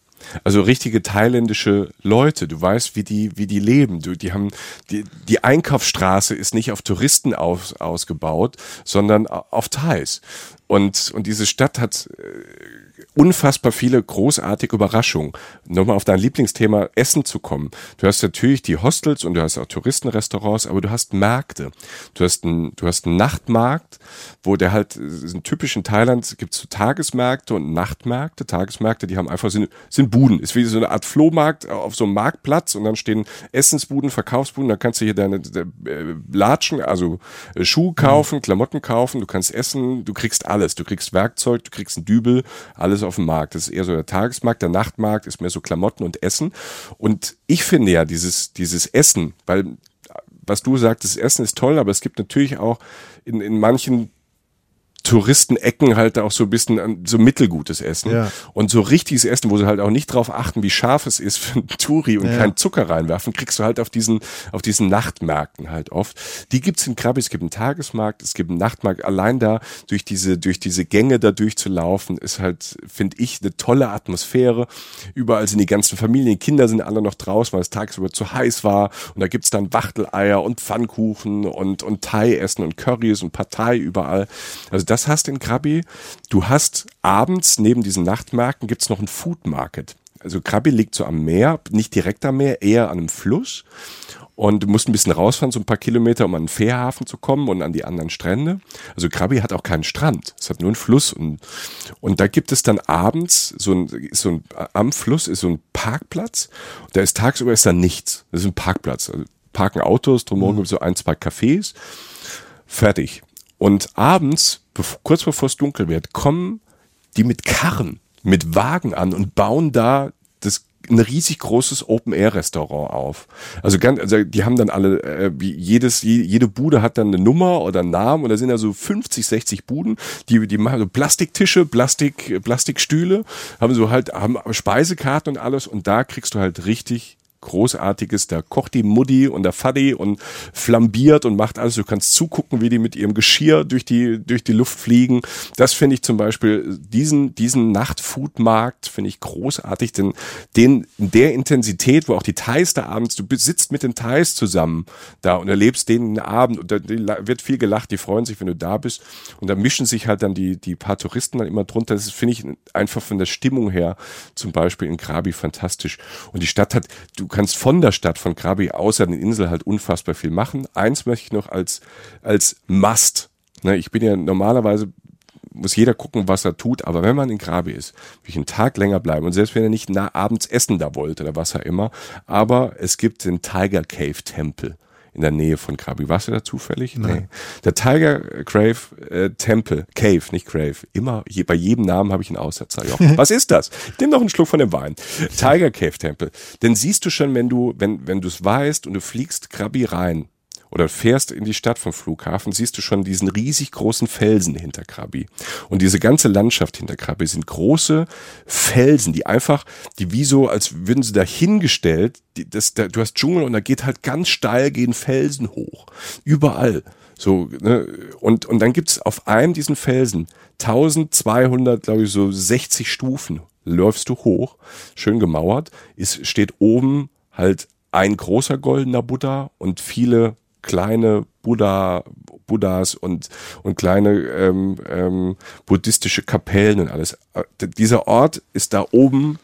Also richtige thailändische Leute. Du weißt, wie die, wie die leben. Du, die haben, die, die Einkaufsstraße ist nicht auf Touristen aus, ausgebaut, sondern auf Thais. Und, und diese Stadt hat äh, unfassbar viele großartige Überraschungen. Nochmal auf dein Lieblingsthema Essen zu kommen. Du hast natürlich die Hostels und du hast auch Touristenrestaurants, aber du hast Märkte. Du hast einen, du hast einen Nachtmarkt, wo der halt, in typischen Thailand gibt es so Tagesmärkte und Nachtmärkte. Tagesmärkte, die haben einfach, sind, sind Buden. Ist wie so eine Art Flohmarkt auf so einem Marktplatz und dann stehen Essensbuden, Verkaufsbuden, da kannst du hier deine, deine äh, Latschen, also äh, Schuhe kaufen, Klamotten kaufen, du kannst essen, du kriegst alles. Du kriegst Werkzeug, du kriegst einen Dübel, alles auf dem Markt. Das ist eher so der Tagesmarkt, der Nachtmarkt ist mehr so Klamotten und Essen. Und ich finde ja dieses, dieses Essen, weil was du sagtest, Essen ist toll, aber es gibt natürlich auch in, in manchen Touristenecken halt auch so ein bisschen so mittelgutes Essen. Ja. Und so richtiges Essen, wo sie halt auch nicht drauf achten, wie scharf es ist für einen Touri und ja. keinen Zucker reinwerfen, kriegst du halt auf diesen, auf diesen Nachtmärkten halt oft. Die gibt's in Krabi, es gibt einen Tagesmarkt, es gibt einen Nachtmarkt. Allein da durch diese, durch diese Gänge da durchzulaufen, ist halt, finde ich, eine tolle Atmosphäre. Überall sind die ganzen Familien, die Kinder sind alle noch draußen, weil es tagsüber zu heiß war. Und da gibt's dann Wachteleier und Pfannkuchen und, und Thai-Essen und Currys und Partei überall. Also das das hast in Krabi. Du hast abends neben diesen Nachtmärkten gibt's noch ein Food Market. Also Krabi liegt so am Meer, nicht direkt am Meer, eher an einem Fluss. Und du musst ein bisschen rausfahren, so ein paar Kilometer, um an den Fährhafen zu kommen und an die anderen Strände. Also Krabi hat auch keinen Strand. Es hat nur einen Fluss. Und, und da gibt es dann abends so ein, so ein, am Fluss ist so ein Parkplatz. Da ist tagsüber ist da nichts. Das ist ein Parkplatz. Also parken Autos, drumherum mhm. gibt es so ein, zwei Cafés. Fertig. Und abends, kurz bevor es dunkel wird, kommen die mit Karren, mit Wagen an und bauen da das ein riesig großes Open-Air-Restaurant auf. Also, ganz, also die haben dann alle, äh, jedes, jede Bude hat dann eine Nummer oder einen Namen und da sind ja so 50, 60 Buden, die, die machen so Plastiktische, Plastik, Plastikstühle, haben so halt, haben Speisekarten und alles und da kriegst du halt richtig Großartiges. Da kocht die Mutti und der Faddy und flambiert und macht alles. Du kannst zugucken, wie die mit ihrem Geschirr durch die, durch die Luft fliegen. Das finde ich zum Beispiel, diesen, diesen Nachtfoodmarkt finde ich großartig, denn den, in der Intensität, wo auch die Thais da abends, du sitzt mit den Thais zusammen da und erlebst den Abend und da wird viel gelacht, die freuen sich, wenn du da bist und da mischen sich halt dann die, die paar Touristen dann immer drunter. Das finde ich einfach von der Stimmung her zum Beispiel in Krabi fantastisch. Und die Stadt hat, du kannst von der Stadt, von Krabi außer den Insel halt unfassbar viel machen. Eins möchte ich noch als, als Must Ne, ich bin ja normalerweise muss jeder gucken, was er tut. Aber wenn man in Krabi ist, will ich einen Tag länger bleiben. Und selbst wenn er nicht nah abends essen da wollte oder was auch immer. Aber es gibt den Tiger Cave Tempel in der Nähe von Krabi. Warst du da zufällig? Nein. Nee. Der Tiger Crave äh, Tempel, Cave, nicht Crave. Immer, je, bei jedem Namen habe ich einen Aussetzer. Jochen. <laughs> Was ist das? Nimm doch einen Schluck von dem Wein. Tiger Cave Tempel. Denn siehst du schon, wenn du, wenn, wenn du es weißt und du fliegst Krabi rein, oder fährst in die Stadt vom Flughafen, siehst du schon diesen riesig großen Felsen hinter Krabi. Und diese ganze Landschaft hinter Krabi sind große Felsen, die einfach, die wie so, als würden sie dahingestellt, die, das, da, du hast Dschungel und da geht halt ganz steil, gehen Felsen hoch. Überall. So, ne? und, und dann gibt's auf einem diesen Felsen 1200, glaube ich, so 60 Stufen. Läufst du hoch, schön gemauert, ist, steht oben halt ein großer goldener Buddha und viele kleine Buddha, Buddhas und, und kleine ähm, ähm, buddhistische Kapellen und alles. Äh, dieser Ort ist da oben.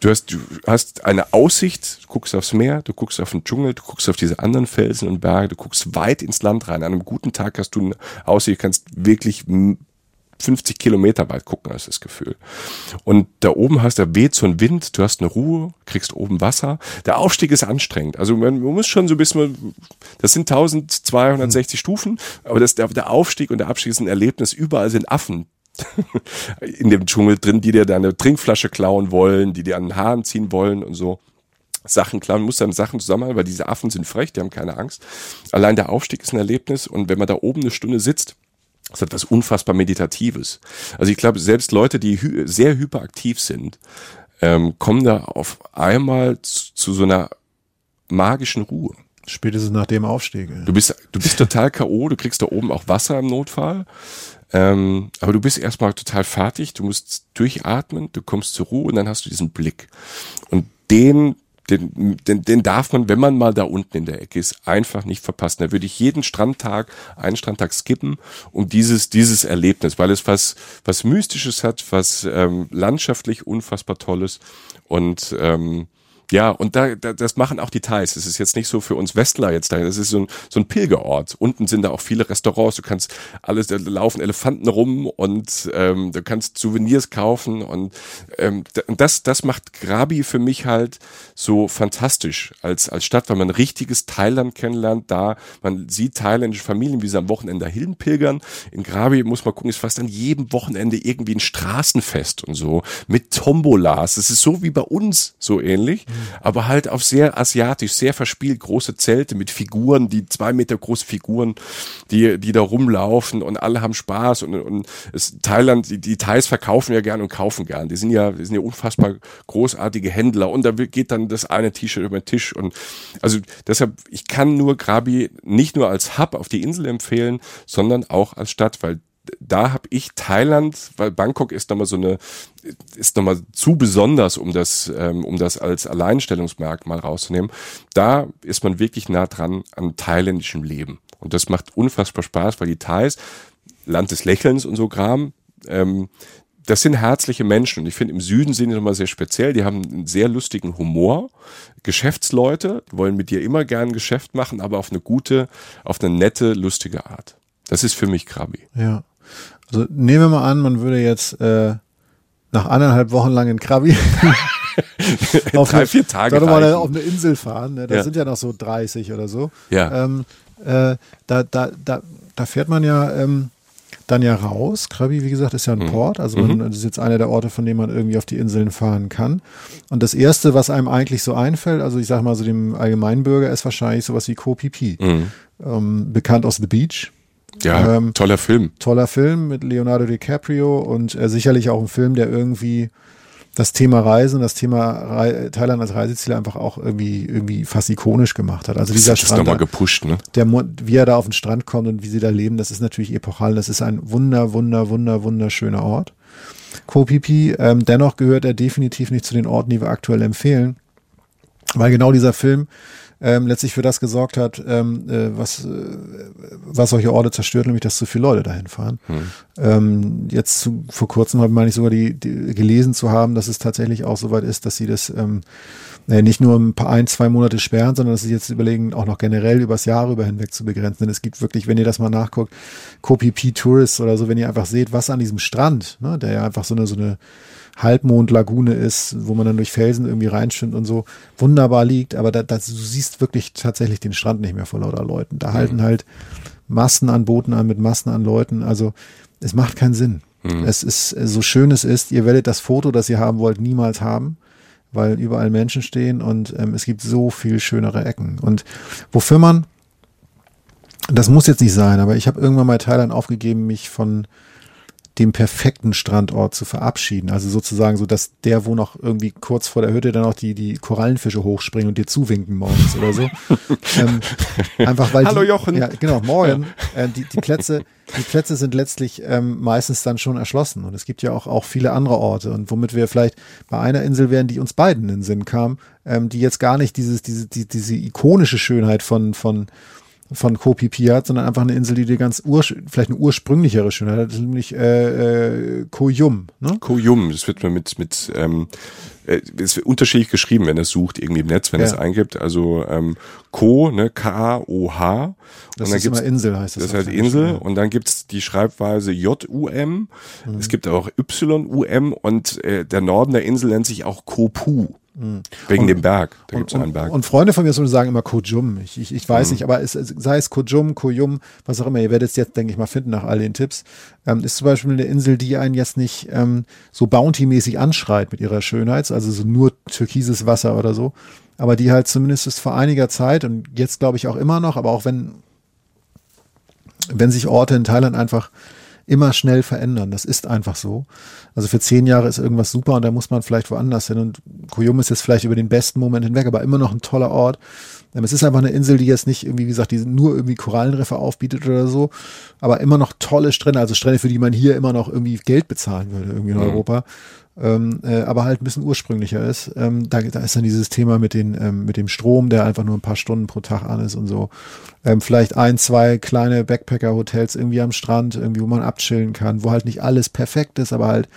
Du hast, du hast eine Aussicht, du guckst aufs Meer, du guckst auf den Dschungel, du guckst auf diese anderen Felsen und Berge, du guckst weit ins Land rein. An einem guten Tag hast du eine Aussicht, kannst wirklich 50 Kilometer weit gucken, hast das Gefühl. Und da oben hast du weht so ein Wind, du hast eine Ruhe, kriegst oben Wasser. Der Aufstieg ist anstrengend. Also man, man muss schon so ein bisschen, das sind 1260 mhm. Stufen, aber das, der, der Aufstieg und der Abstieg ist ein Erlebnis. Überall sind Affen, <laughs> in dem Dschungel drin, die dir deine Trinkflasche klauen wollen, die dir an den Haaren ziehen wollen und so. Sachen klauen, muss dann Sachen zusammenhalten, weil diese Affen sind frech, die haben keine Angst. Allein der Aufstieg ist ein Erlebnis und wenn man da oben eine Stunde sitzt, das ist etwas unfassbar Meditatives. Also ich glaube, selbst Leute, die hy sehr hyperaktiv sind, ähm, kommen da auf einmal zu, zu so einer magischen Ruhe. Spätestens nach dem Aufstieg. Du bist, du bist total K.O., du kriegst da oben auch Wasser im Notfall. Ähm, aber du bist erstmal total fertig, du musst durchatmen, du kommst zur Ruhe und dann hast du diesen Blick. Und den den, den, den darf man, wenn man mal da unten in der Ecke ist, einfach nicht verpassen. Da würde ich jeden Strandtag, einen Strandtag skippen, um dieses, dieses Erlebnis, weil es was, was Mystisches hat, was ähm, landschaftlich unfassbar Tolles und ähm, ja, und da, da, das machen auch die Thais. Das ist jetzt nicht so für uns Westler jetzt da. Das ist so ein, so ein Pilgerort. Unten sind da auch viele Restaurants. Du kannst alles, da laufen Elefanten rum und ähm, du kannst Souvenirs kaufen und ähm, das, das macht Krabi für mich halt so fantastisch als, als Stadt, weil man richtiges Thailand kennenlernt. Da, man sieht thailändische Familien, wie sie am Wochenende dahin pilgern. In Krabi muss man gucken, ist fast an jedem Wochenende irgendwie ein Straßenfest und so mit Tombolas. Das ist so wie bei uns so ähnlich aber halt auf sehr asiatisch, sehr verspielt, große Zelte mit Figuren, die zwei Meter große Figuren, die, die da rumlaufen und alle haben Spaß und, und es, Thailand, die, die Thais verkaufen ja gern und kaufen gern. Die sind ja, die sind ja unfassbar großartige Händler und da geht dann das eine T-Shirt über den Tisch und also deshalb, ich kann nur Krabi nicht nur als Hub auf die Insel empfehlen, sondern auch als Stadt, weil da habe ich Thailand, weil Bangkok ist nochmal so eine, ist nochmal zu besonders, um das, ähm, um das als Alleinstellungsmerkmal rauszunehmen. Da ist man wirklich nah dran an thailändischem Leben. Und das macht unfassbar Spaß, weil die Thais, Land des Lächelns und so Kram, ähm, das sind herzliche Menschen und ich finde im Süden sind die nochmal sehr speziell. Die haben einen sehr lustigen Humor. Geschäftsleute wollen mit dir immer gern Geschäft machen, aber auf eine gute, auf eine nette, lustige Art. Das ist für mich Krabi. Ja. Also nehmen wir mal an, man würde jetzt äh, nach anderthalb Wochen lang in Krabi <laughs> auf Drei, eine, vier Tage mal auf eine Insel fahren. Ne? Da ja. sind ja noch so 30 oder so. Ja. Ähm, äh, da, da, da, da fährt man ja ähm, dann ja raus. Krabi, wie gesagt, ist ja ein mhm. Port. Also man, mhm. das ist jetzt einer der Orte, von dem man irgendwie auf die Inseln fahren kann. Und das Erste, was einem eigentlich so einfällt, also ich sag mal so dem Allgemeinbürger, ist wahrscheinlich sowas wie Koh Phi. Mhm. Ähm, bekannt aus The Beach. Ja, ähm, toller Film. Toller Film mit Leonardo DiCaprio und äh, sicherlich auch ein Film, der irgendwie das Thema Reisen, das Thema Re Thailand als Reiseziel einfach auch irgendwie, irgendwie fast ikonisch gemacht hat. Also dieser das Strand, nochmal gepusht, ne? Der, wie er da auf den Strand kommt und wie sie da leben, das ist natürlich epochal. Das ist ein wunder, wunder, wunder, wunderschöner Ort. Phi, ähm, dennoch gehört er definitiv nicht zu den Orten, die wir aktuell empfehlen. Weil genau dieser Film ähm, letztlich für das gesorgt hat, ähm, äh, was, äh, was solche Orte zerstört, nämlich dass zu viele Leute dahin fahren. Hm. Ähm, jetzt zu, vor kurzem habe ich sogar die, die, gelesen zu haben, dass es tatsächlich auch soweit ist, dass sie das ähm, äh, nicht nur ein paar ein, zwei Monate sperren, sondern dass sie jetzt überlegen, auch noch generell übers Jahr über hinweg zu begrenzen. Denn es gibt wirklich, wenn ihr das mal nachguckt, P Tourists oder so, wenn ihr einfach seht, was an diesem Strand, ne, der ja einfach so eine, so eine Halbmondlagune ist, wo man dann durch Felsen irgendwie reinschwimmt und so wunderbar liegt, aber da, da, du siehst wirklich tatsächlich den Strand nicht mehr vor lauter Leuten. Da mhm. halten halt Massen an Booten an mit Massen an Leuten. Also es macht keinen Sinn. Mhm. Es ist so schön es ist, ihr werdet das Foto, das ihr haben wollt, niemals haben, weil überall Menschen stehen und ähm, es gibt so viel schönere Ecken. Und wofür man, das muss jetzt nicht sein, aber ich habe irgendwann mal Thailand aufgegeben, mich von dem perfekten Strandort zu verabschieden. Also sozusagen so, dass der, wo noch irgendwie kurz vor der Hütte dann auch die, die Korallenfische hochspringen und dir zuwinken morgens oder so. <laughs> ähm, einfach weil Hallo die, Jochen. Ja, genau, morgen. Ja. Äh, die, die Plätze, die Plätze sind letztlich ähm, meistens dann schon erschlossen. Und es gibt ja auch, auch viele andere Orte. Und womit wir vielleicht bei einer Insel wären, die uns beiden in den Sinn kam, ähm, die jetzt gar nicht dieses, diese, die, diese ikonische Schönheit von, von, von Phi hat, sondern einfach eine Insel, die dir ganz ur, vielleicht eine ursprünglichere Schönheit hat, nämlich äh, äh, Koh Yum. Ne? Das wird man mit mit ähm, äh, es wird unterschiedlich geschrieben, wenn es sucht irgendwie im Netz, wenn ja. es eingibt. Also ähm, Ko, ne, K-O-H. Das und dann ist gibt's, immer Insel, heißt das. Das ist halt Insel. Und dann gibt's die Schreibweise J-U-M. Mhm. Es gibt auch Y-U-M und äh, der Norden der Insel nennt sich auch Kopu. Mhm. Wegen und, dem Berg. Da gibt es einen Berg. Und Freunde von mir sagen immer Kojum. Ich, ich, ich weiß mhm. nicht, aber es, sei es Kojum, Kojum, was auch immer, ihr werdet es jetzt, denke ich mal, finden nach all den Tipps. Ähm, ist zum Beispiel eine Insel, die einen jetzt nicht ähm, so bounty-mäßig anschreit mit ihrer Schönheit, also so nur türkises Wasser oder so, aber die halt zumindest vor einiger Zeit und jetzt glaube ich auch immer noch, aber auch wenn, wenn sich Orte in Thailand einfach immer schnell verändern. Das ist einfach so. Also für zehn Jahre ist irgendwas super und da muss man vielleicht woanders hin. Und Koyum ist jetzt vielleicht über den besten Moment hinweg, aber immer noch ein toller Ort. Ähm, es ist einfach eine Insel, die jetzt nicht irgendwie, wie gesagt, die nur irgendwie Korallenriffe aufbietet oder so, aber immer noch tolle Strände, also Strände, für die man hier immer noch irgendwie Geld bezahlen würde, irgendwie in mhm. Europa ähm, äh, aber halt ein bisschen ursprünglicher ist. Ähm, da, da ist dann dieses Thema mit, den, ähm, mit dem Strom, der einfach nur ein paar Stunden pro Tag an ist und so. Ähm, vielleicht ein, zwei kleine Backpacker-Hotels irgendwie am Strand, irgendwie, wo man abchillen kann, wo halt nicht alles perfekt ist, aber halt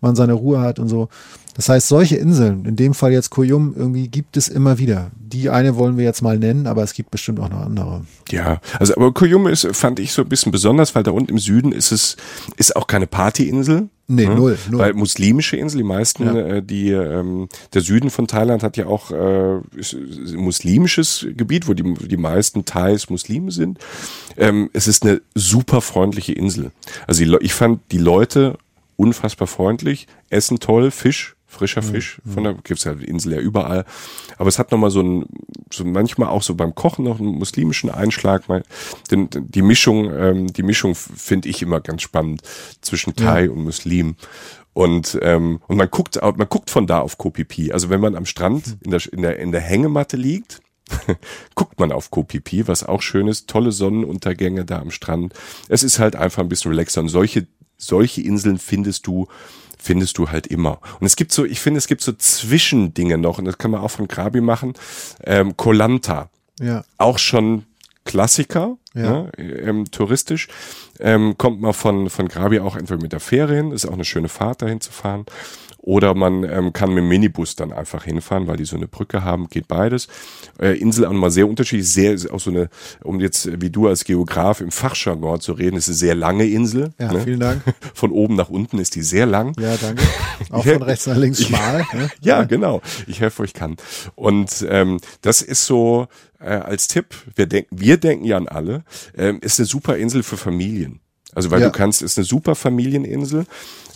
man seine Ruhe hat und so. Das heißt, solche Inseln, in dem Fall jetzt Koyum, irgendwie gibt es immer wieder. Die eine wollen wir jetzt mal nennen, aber es gibt bestimmt auch noch andere. Ja, also aber Koyum ist, fand ich so ein bisschen besonders, weil da unten im Süden ist es, ist auch keine Partyinsel. Nee, ne? null, null. Weil muslimische Insel, die meisten, ja. äh, die, ähm, der Süden von Thailand hat ja auch äh, ist, ist muslimisches Gebiet, wo die, die meisten Thais Muslime sind. Ähm, es ist eine super freundliche Insel. Also ich fand die Leute unfassbar freundlich, essen toll, Fisch frischer mhm. Fisch. Von der gibt's ja die Insel ja überall. Aber es hat nochmal so ein, so manchmal auch so beim Kochen noch einen muslimischen Einschlag. Mal, denn die Mischung, ähm, die Mischung finde ich immer ganz spannend zwischen Thai ja. und Muslim. Und, ähm, und man guckt, man guckt von da auf Kopipi. Also wenn man am Strand mhm. in der, in der, in der Hängematte liegt, <laughs> guckt man auf Kopipi, was auch schön ist. Tolle Sonnenuntergänge da am Strand. Es ist halt einfach ein bisschen relaxer. Und solche, solche Inseln findest du findest du halt immer. Und es gibt so, ich finde, es gibt so Zwischendinge noch, und das kann man auch von Krabi machen. Ähm, Kolanta. Ja. Auch schon Klassiker, ja. ne, ähm, touristisch. Ähm, kommt man von, von Grabi auch entweder mit der hin, ist auch eine schöne Fahrt dahin zu fahren. Oder man ähm, kann mit dem Minibus dann einfach hinfahren, weil die so eine Brücke haben, geht beides. Äh, Insel auch mal sehr unterschiedlich, sehr auch so eine, um jetzt wie du als Geograf im Fachjargon zu reden, ist eine sehr lange Insel. Ja, ne? vielen Dank. <laughs> Von oben nach unten ist die sehr lang. Ja, danke. Auch von rechts nach links <laughs> schmal. Ne? ja, genau. Ich helfe, wo ich kann. Und ähm, das ist so äh, als Tipp, wir denken, wir denken ja an alle, ähm, ist eine super Insel für Familien. Also weil ja. du kannst, ist eine super Familieninsel.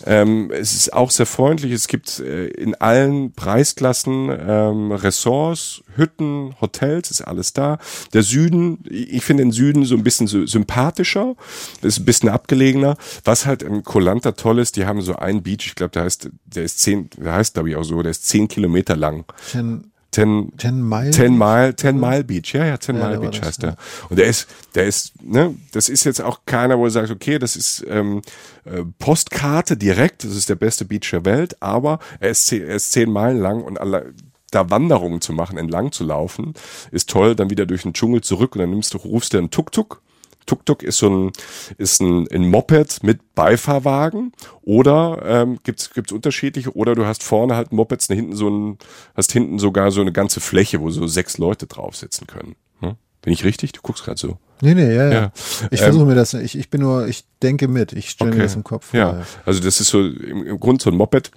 Ähm, es ist auch sehr freundlich. Es gibt äh, in allen Preisklassen ähm, Ressorts, Hütten, Hotels, ist alles da. Der Süden, ich finde den Süden so ein bisschen so sympathischer, ist ein bisschen abgelegener. Was halt in Kolanta toll ist, die haben so einen Beach, ich glaube, der heißt, der ist zehn, der heißt glaube ich auch so, der ist zehn Kilometer lang. Ten Ten, Ten Mile, Ten Mile, Ten Mile Beach, ja, ja, Ten ja, Mile Beach das, heißt der. Und der ist, der ist, ne, das ist jetzt auch keiner, wo du sagst, okay, das ist ähm, äh, Postkarte direkt, das ist der beste Beach der Welt, aber er ist, zehn, er ist zehn Meilen lang und alle, da Wanderungen zu machen, entlang zu laufen, ist toll, dann wieder durch den Dschungel zurück und dann nimmst du, rufst du einen Tuk-Tuk Tuk-Tuk ist so ein, ist ein, ein Moped mit Beifahrwagen oder ähm, gibt's gibt's unterschiedliche oder du hast vorne halt Mopeds, hinten so ein, hast hinten sogar so eine ganze Fläche, wo so sechs Leute drauf sitzen können. Hm? Bin ich richtig? Du guckst gerade so. Nee, nee, ja, ja. ja. Ich versuche ähm, mir das, ich, ich bin nur, ich denke mit, ich stelle okay. mir das im Kopf vor. Ja, also das ist so im, im Grund so ein Moped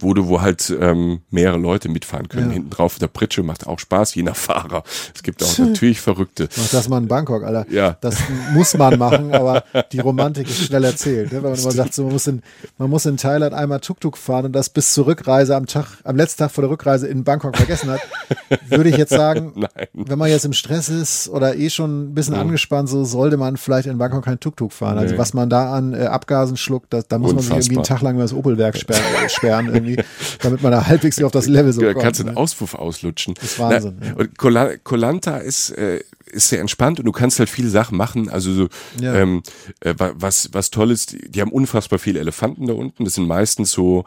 wo du, wo halt ähm, mehrere Leute mitfahren können. Ja. Hinten drauf der Pritsche macht auch Spaß, je nach Fahrer. Es gibt auch natürlich Verrückte. Mach das mal in Bangkok, Alter. Ja. Das muss man machen, aber die Romantik ist schnell erzählt. Ne? Wenn man immer sagt, so, man, muss in, man muss in Thailand einmal Tuk-Tuk fahren und das bis zur Rückreise am Tag, am letzten Tag vor der Rückreise in Bangkok vergessen hat, <laughs> würde ich jetzt sagen, Nein. wenn man jetzt im Stress ist oder eh schon ein bisschen mhm. angespannt, so sollte man vielleicht in Bangkok kein Tuk-Tuk fahren. Also nee. was man da an äh, Abgasen schluckt, das, da muss Unfassbar. man sich irgendwie einen Tag lang über das Opelwerk sperren, <laughs> sperren irgendwie, damit man da halbwegs auf das Level so kommt. Da kannst du einen ne? Auspuff auslutschen. Das ist Wahnsinn. Na, ja. Und Kolanta ist, äh, ist sehr entspannt und du kannst halt viele Sachen machen. Also so, ja. ähm, äh, was, was toll ist, die haben unfassbar viele Elefanten da unten. Das sind meistens so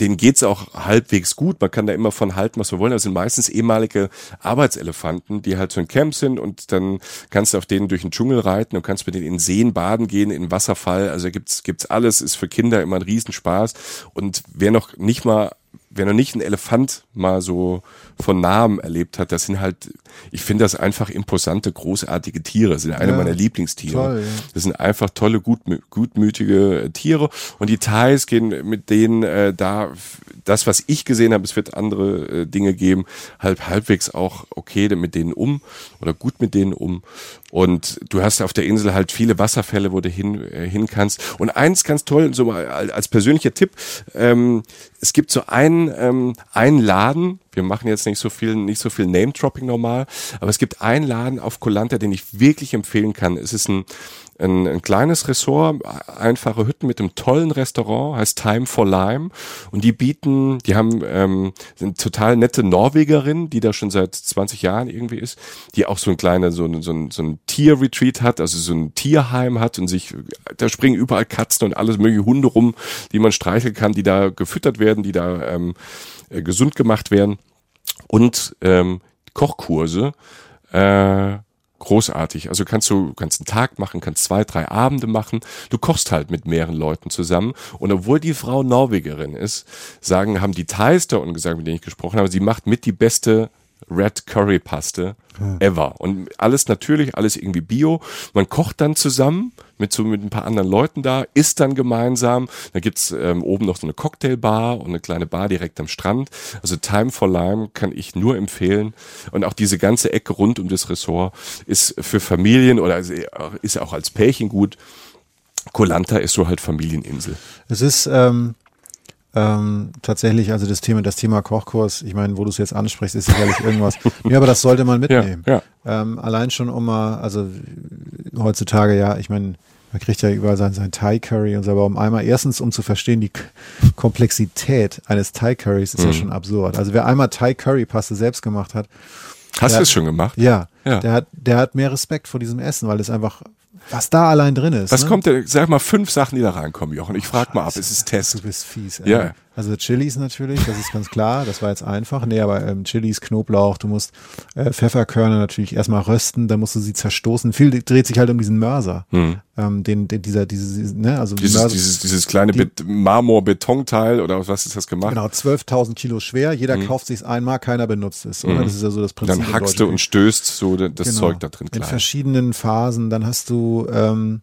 denen geht's auch halbwegs gut. Man kann da immer von halten, was wir wollen. Das sind meistens ehemalige Arbeitselefanten, die halt so ein Camp sind und dann kannst du auf denen durch den Dschungel reiten und kannst mit denen in Seen baden gehen, in Wasserfall. Also gibt's, gibt's alles, ist für Kinder immer ein Riesenspaß. Und wer noch nicht mal wer noch nicht einen Elefant mal so von Namen erlebt hat, das sind halt, ich finde das einfach imposante, großartige Tiere. Das sind eine ja, meiner Lieblingstiere. Toll, ja. Das sind einfach tolle, gut, gutmütige Tiere. Und die Thais gehen mit denen äh, da, das, was ich gesehen habe, es wird andere äh, Dinge geben, halb halbwegs auch okay mit denen um oder gut mit denen um. Und du hast auf der Insel halt viele Wasserfälle, wo du hin, äh, hin kannst. Und eins ganz toll, so mal als persönlicher Tipp, ähm, es gibt so einen, ähm, einen Laden, wir machen jetzt nicht so viel, nicht so viel Name-Dropping normal, aber es gibt einen Laden auf Kolanta, den ich wirklich empfehlen kann. Es ist ein, ein, ein kleines Ressort, einfache Hütten mit einem tollen Restaurant, heißt Time for Lime. Und die bieten, die haben, ähm, sind total nette Norwegerin, die da schon seit 20 Jahren irgendwie ist, die auch so ein kleiner, so, ein so ein, so ein Tierretreat hat, also so ein Tierheim hat und sich, da springen überall Katzen und alles mögliche Hunde rum, die man streicheln kann, die da gefüttert werden, die da ähm, äh, gesund gemacht werden. Und ähm, Kochkurse, äh, großartig. Also kannst du kannst einen Tag machen, kannst zwei, drei Abende machen. Du kochst halt mit mehreren Leuten zusammen. Und obwohl die Frau Norwegerin ist, sagen, haben die Thais da und gesagt, mit denen ich gesprochen habe, sie macht mit die beste Red Curry Paste ever. Und alles natürlich, alles irgendwie bio. Man kocht dann zusammen mit so mit ein paar anderen Leuten da, isst dann gemeinsam. Da gibt's ähm, oben noch so eine Cocktailbar und eine kleine Bar direkt am Strand. Also Time for Lime kann ich nur empfehlen. Und auch diese ganze Ecke rund um das Ressort ist für Familien oder ist auch als Pärchen gut. Kolanta ist so halt Familieninsel. Es ist, ähm, ähm, tatsächlich, also das Thema, das Thema Kochkurs, ich meine, wo du es jetzt ansprichst, ist sicherlich irgendwas. <laughs> ja, aber das sollte man mitnehmen. Ja, ja. Ähm, allein schon um mal, also heutzutage ja, ich meine, man kriegt ja überall sein, sein Thai Curry und so, aber um einmal erstens, um zu verstehen, die Komplexität eines Thai Currys ist mhm. ja schon absurd. Also wer einmal Thai Curry Paste selbst gemacht hat, Hast du es schon gemacht? Ja, ja. Der, hat, der hat mehr Respekt vor diesem Essen, weil es einfach was da allein drin ist. Was ne? kommt denn, sag mal fünf Sachen, die da reinkommen, Jochen. Ich frag mal ab, es ist Test. Du bist fies, ey. Ja. Also Chilis natürlich, das ist ganz klar, das war jetzt einfach. Nee, aber ähm, Chilis, Knoblauch, du musst äh, Pfefferkörner natürlich erstmal rösten, dann musst du sie zerstoßen. Viel dreht sich halt um diesen Mörser. Hm. Ähm, den, den, dieser, dieses, ne, also dieses, Mörser, dieses, dieses kleine die, Marmor-Betonteil oder was ist das gemacht? Genau, 12.000 Kilo schwer, jeder hm. kauft sich's einmal, keiner benutzt es. Oder? Hm. Das ist ja so das Prinzip. Dann hackst du und stößt so das genau. Zeug da drin klein. In verschiedenen Phasen, dann hast du ähm,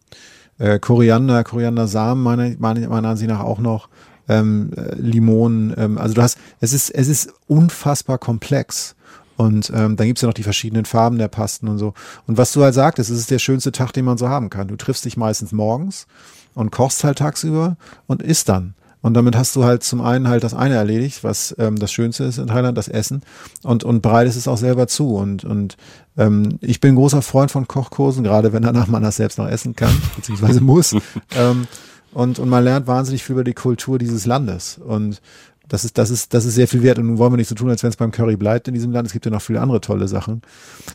äh, Koriander, Koriandersamen meiner, meiner, meiner Ansicht nach auch noch ähm, äh, Limonen. Ähm, also du hast, es ist, es ist unfassbar komplex. Und ähm, dann gibt's ja noch die verschiedenen Farben der Pasten und so. Und was du halt sagtest, es ist der schönste Tag, den man so haben kann. Du triffst dich meistens morgens und kochst halt tagsüber und isst dann. Und damit hast du halt zum einen halt das eine erledigt, was ähm, das Schönste ist in Thailand, das Essen. Und, und bereitest es auch selber zu. Und, und ähm, ich bin großer Freund von Kochkursen, gerade wenn danach man das selbst noch essen kann, <laughs> beziehungsweise muss. <laughs> ähm, und, und man lernt wahnsinnig viel über die Kultur dieses Landes. Und das ist, das ist, das ist sehr viel wert und nun wollen wir nicht so tun, als wenn es beim Curry bleibt in diesem Land. Es gibt ja noch viele andere tolle Sachen.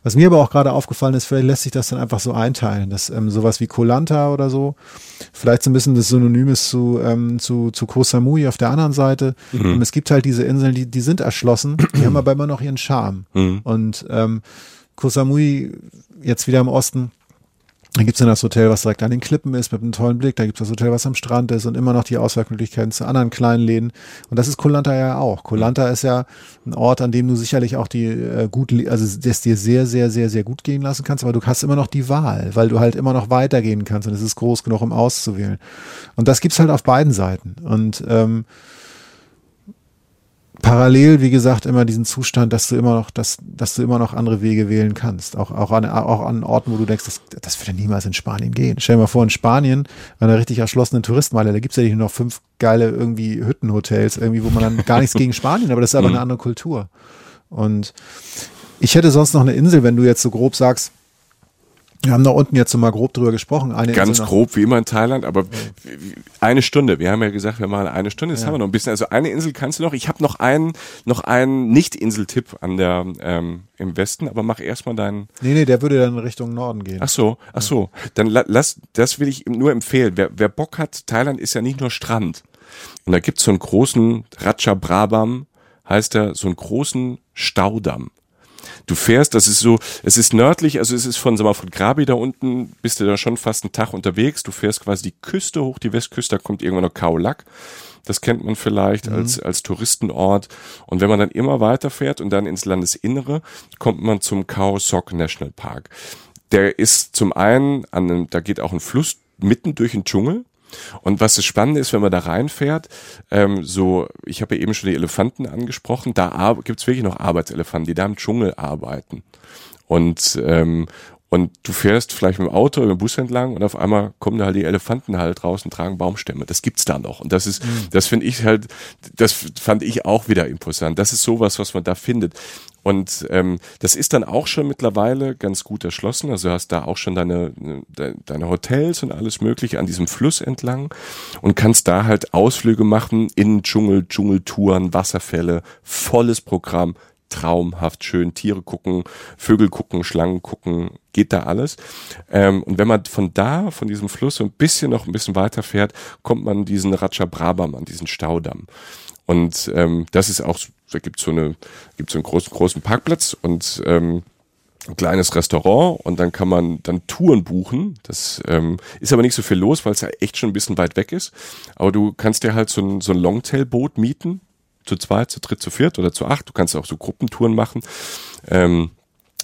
Was mir aber auch gerade aufgefallen ist, vielleicht lässt sich das dann einfach so einteilen, dass ähm, sowas wie Kolanta oder so, vielleicht so ein bisschen das Synonym ist zu, ähm, zu, zu Koh Samui auf der anderen Seite. Mhm. Und es gibt halt diese Inseln, die, die sind erschlossen, die haben aber immer noch ihren Charme. Mhm. Und ähm, Koh Samui jetzt wieder im Osten, da gibt's dann das Hotel, was direkt an den Klippen ist, mit einem tollen Blick. Da gibt's das Hotel, was am Strand ist und immer noch die Auswahlmöglichkeiten zu anderen kleinen Läden. Und das ist Kolanta ja auch. Kolanta ist ja ein Ort, an dem du sicherlich auch die äh, gut, also das dir sehr, sehr, sehr, sehr gut gehen lassen kannst, aber du hast immer noch die Wahl, weil du halt immer noch weitergehen kannst und es ist groß genug, um auszuwählen. Und das gibt's halt auf beiden Seiten. Und ähm, parallel, wie gesagt, immer diesen Zustand, dass du immer noch, dass, dass du immer noch andere Wege wählen kannst. Auch, auch, an, auch an Orten, wo du denkst, das, das würde niemals in Spanien gehen. Stell dir mal vor, in Spanien, an einer richtig erschlossenen Touristenmeile, da gibt's ja nicht nur noch fünf geile irgendwie Hüttenhotels, irgendwie, wo man dann gar nichts gegen Spanien, aber das ist aber eine mhm. andere Kultur. Und ich hätte sonst noch eine Insel, wenn du jetzt so grob sagst, wir haben da unten jetzt mal grob drüber gesprochen. Eine Ganz grob, wie immer in Thailand, aber eine Stunde. Wir haben ja gesagt, wir machen eine Stunde. Jetzt ja. haben wir noch ein bisschen. Also eine Insel kannst du noch. Ich habe noch einen, noch einen Nicht-Insel-Tipp an der ähm, im Westen, aber mach erstmal deinen. Nee, nee, der würde dann Richtung Norden gehen. Ach so, ach so. Dann lass, das will ich nur empfehlen. Wer, wer Bock hat, Thailand ist ja nicht nur Strand. Und da gibt's so einen großen Raja Brabam, heißt er, so einen großen Staudamm. Du fährst, das ist so, es ist nördlich, also es ist von, sag mal, von Grabi da unten, bist du da schon fast einen Tag unterwegs. Du fährst quasi die Küste hoch, die Westküste, da kommt irgendwann noch Kaolak. Das kennt man vielleicht mhm. als, als Touristenort. Und wenn man dann immer weiter fährt und dann ins Landesinnere, kommt man zum Khao Sok National Park. Der ist zum einen an einem, da geht auch ein Fluss mitten durch den Dschungel. Und was das Spannende ist, wenn man da reinfährt, ähm, so, ich habe ja eben schon die Elefanten angesprochen, da gibt's wirklich noch Arbeitselefanten, die da im Dschungel arbeiten. Und, ähm, und du fährst vielleicht mit dem Auto oder mit dem Bus entlang und auf einmal kommen da halt die Elefanten halt raus und tragen Baumstämme. Das gibt's da noch. Und das ist, mhm. das finde ich halt, das fand ich auch wieder imposant. Das ist sowas, was man da findet. Und ähm, das ist dann auch schon mittlerweile ganz gut erschlossen. Also du hast da auch schon deine, deine Hotels und alles mögliche an diesem Fluss entlang und kannst da halt Ausflüge machen in Dschungel, Dschungeltouren, Wasserfälle, volles Programm, traumhaft schön. Tiere gucken, Vögel gucken, Schlangen gucken, geht da alles. Ähm, und wenn man von da, von diesem Fluss so ein bisschen noch ein bisschen weiter fährt, kommt man diesen Raja Brabam an diesen Staudamm. Und ähm, das ist auch, da gibt so eine, so einen großen, großen Parkplatz und ähm, ein kleines Restaurant und dann kann man dann Touren buchen. Das ähm, ist aber nicht so viel los, weil es ja echt schon ein bisschen weit weg ist. Aber du kannst dir halt so ein, so ein Longtail-Boot mieten, zu zweit, zu dritt, zu viert oder zu acht. Du kannst auch so Gruppentouren machen. Ähm,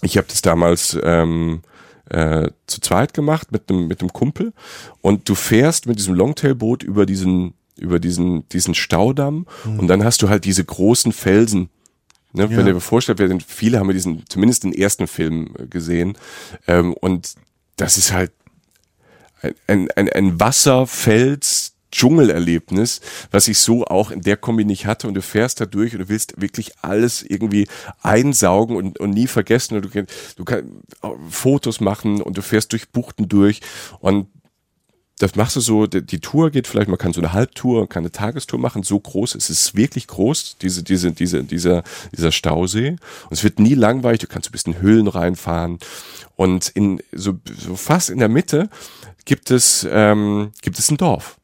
ich habe das damals ähm, äh, zu zweit gemacht mit einem mit einem Kumpel und du fährst mit diesem Longtail-Boot über diesen über diesen, diesen Staudamm mhm. und dann hast du halt diese großen Felsen. Ne? Ja. Wenn du dir vorstellst, wir sind, viele haben wir diesen, zumindest den ersten Film äh, gesehen ähm, und das ist halt ein, ein, ein Wasserfels, Dschungelerlebnis, was ich so auch in der Kombi nicht hatte und du fährst da durch und du willst wirklich alles irgendwie einsaugen und, und nie vergessen und du, du kannst Fotos machen und du fährst durch Buchten durch und das machst du so, die Tour geht vielleicht, man kann so eine Halbtour, kann eine Tagestour machen, so groß, es ist wirklich groß, diese, diese, diese, dieser, dieser Stausee. Und es wird nie langweilig, du kannst ein bisschen Höhlen reinfahren. Und in, so, so fast in der Mitte gibt es, ähm, gibt es ein Dorf.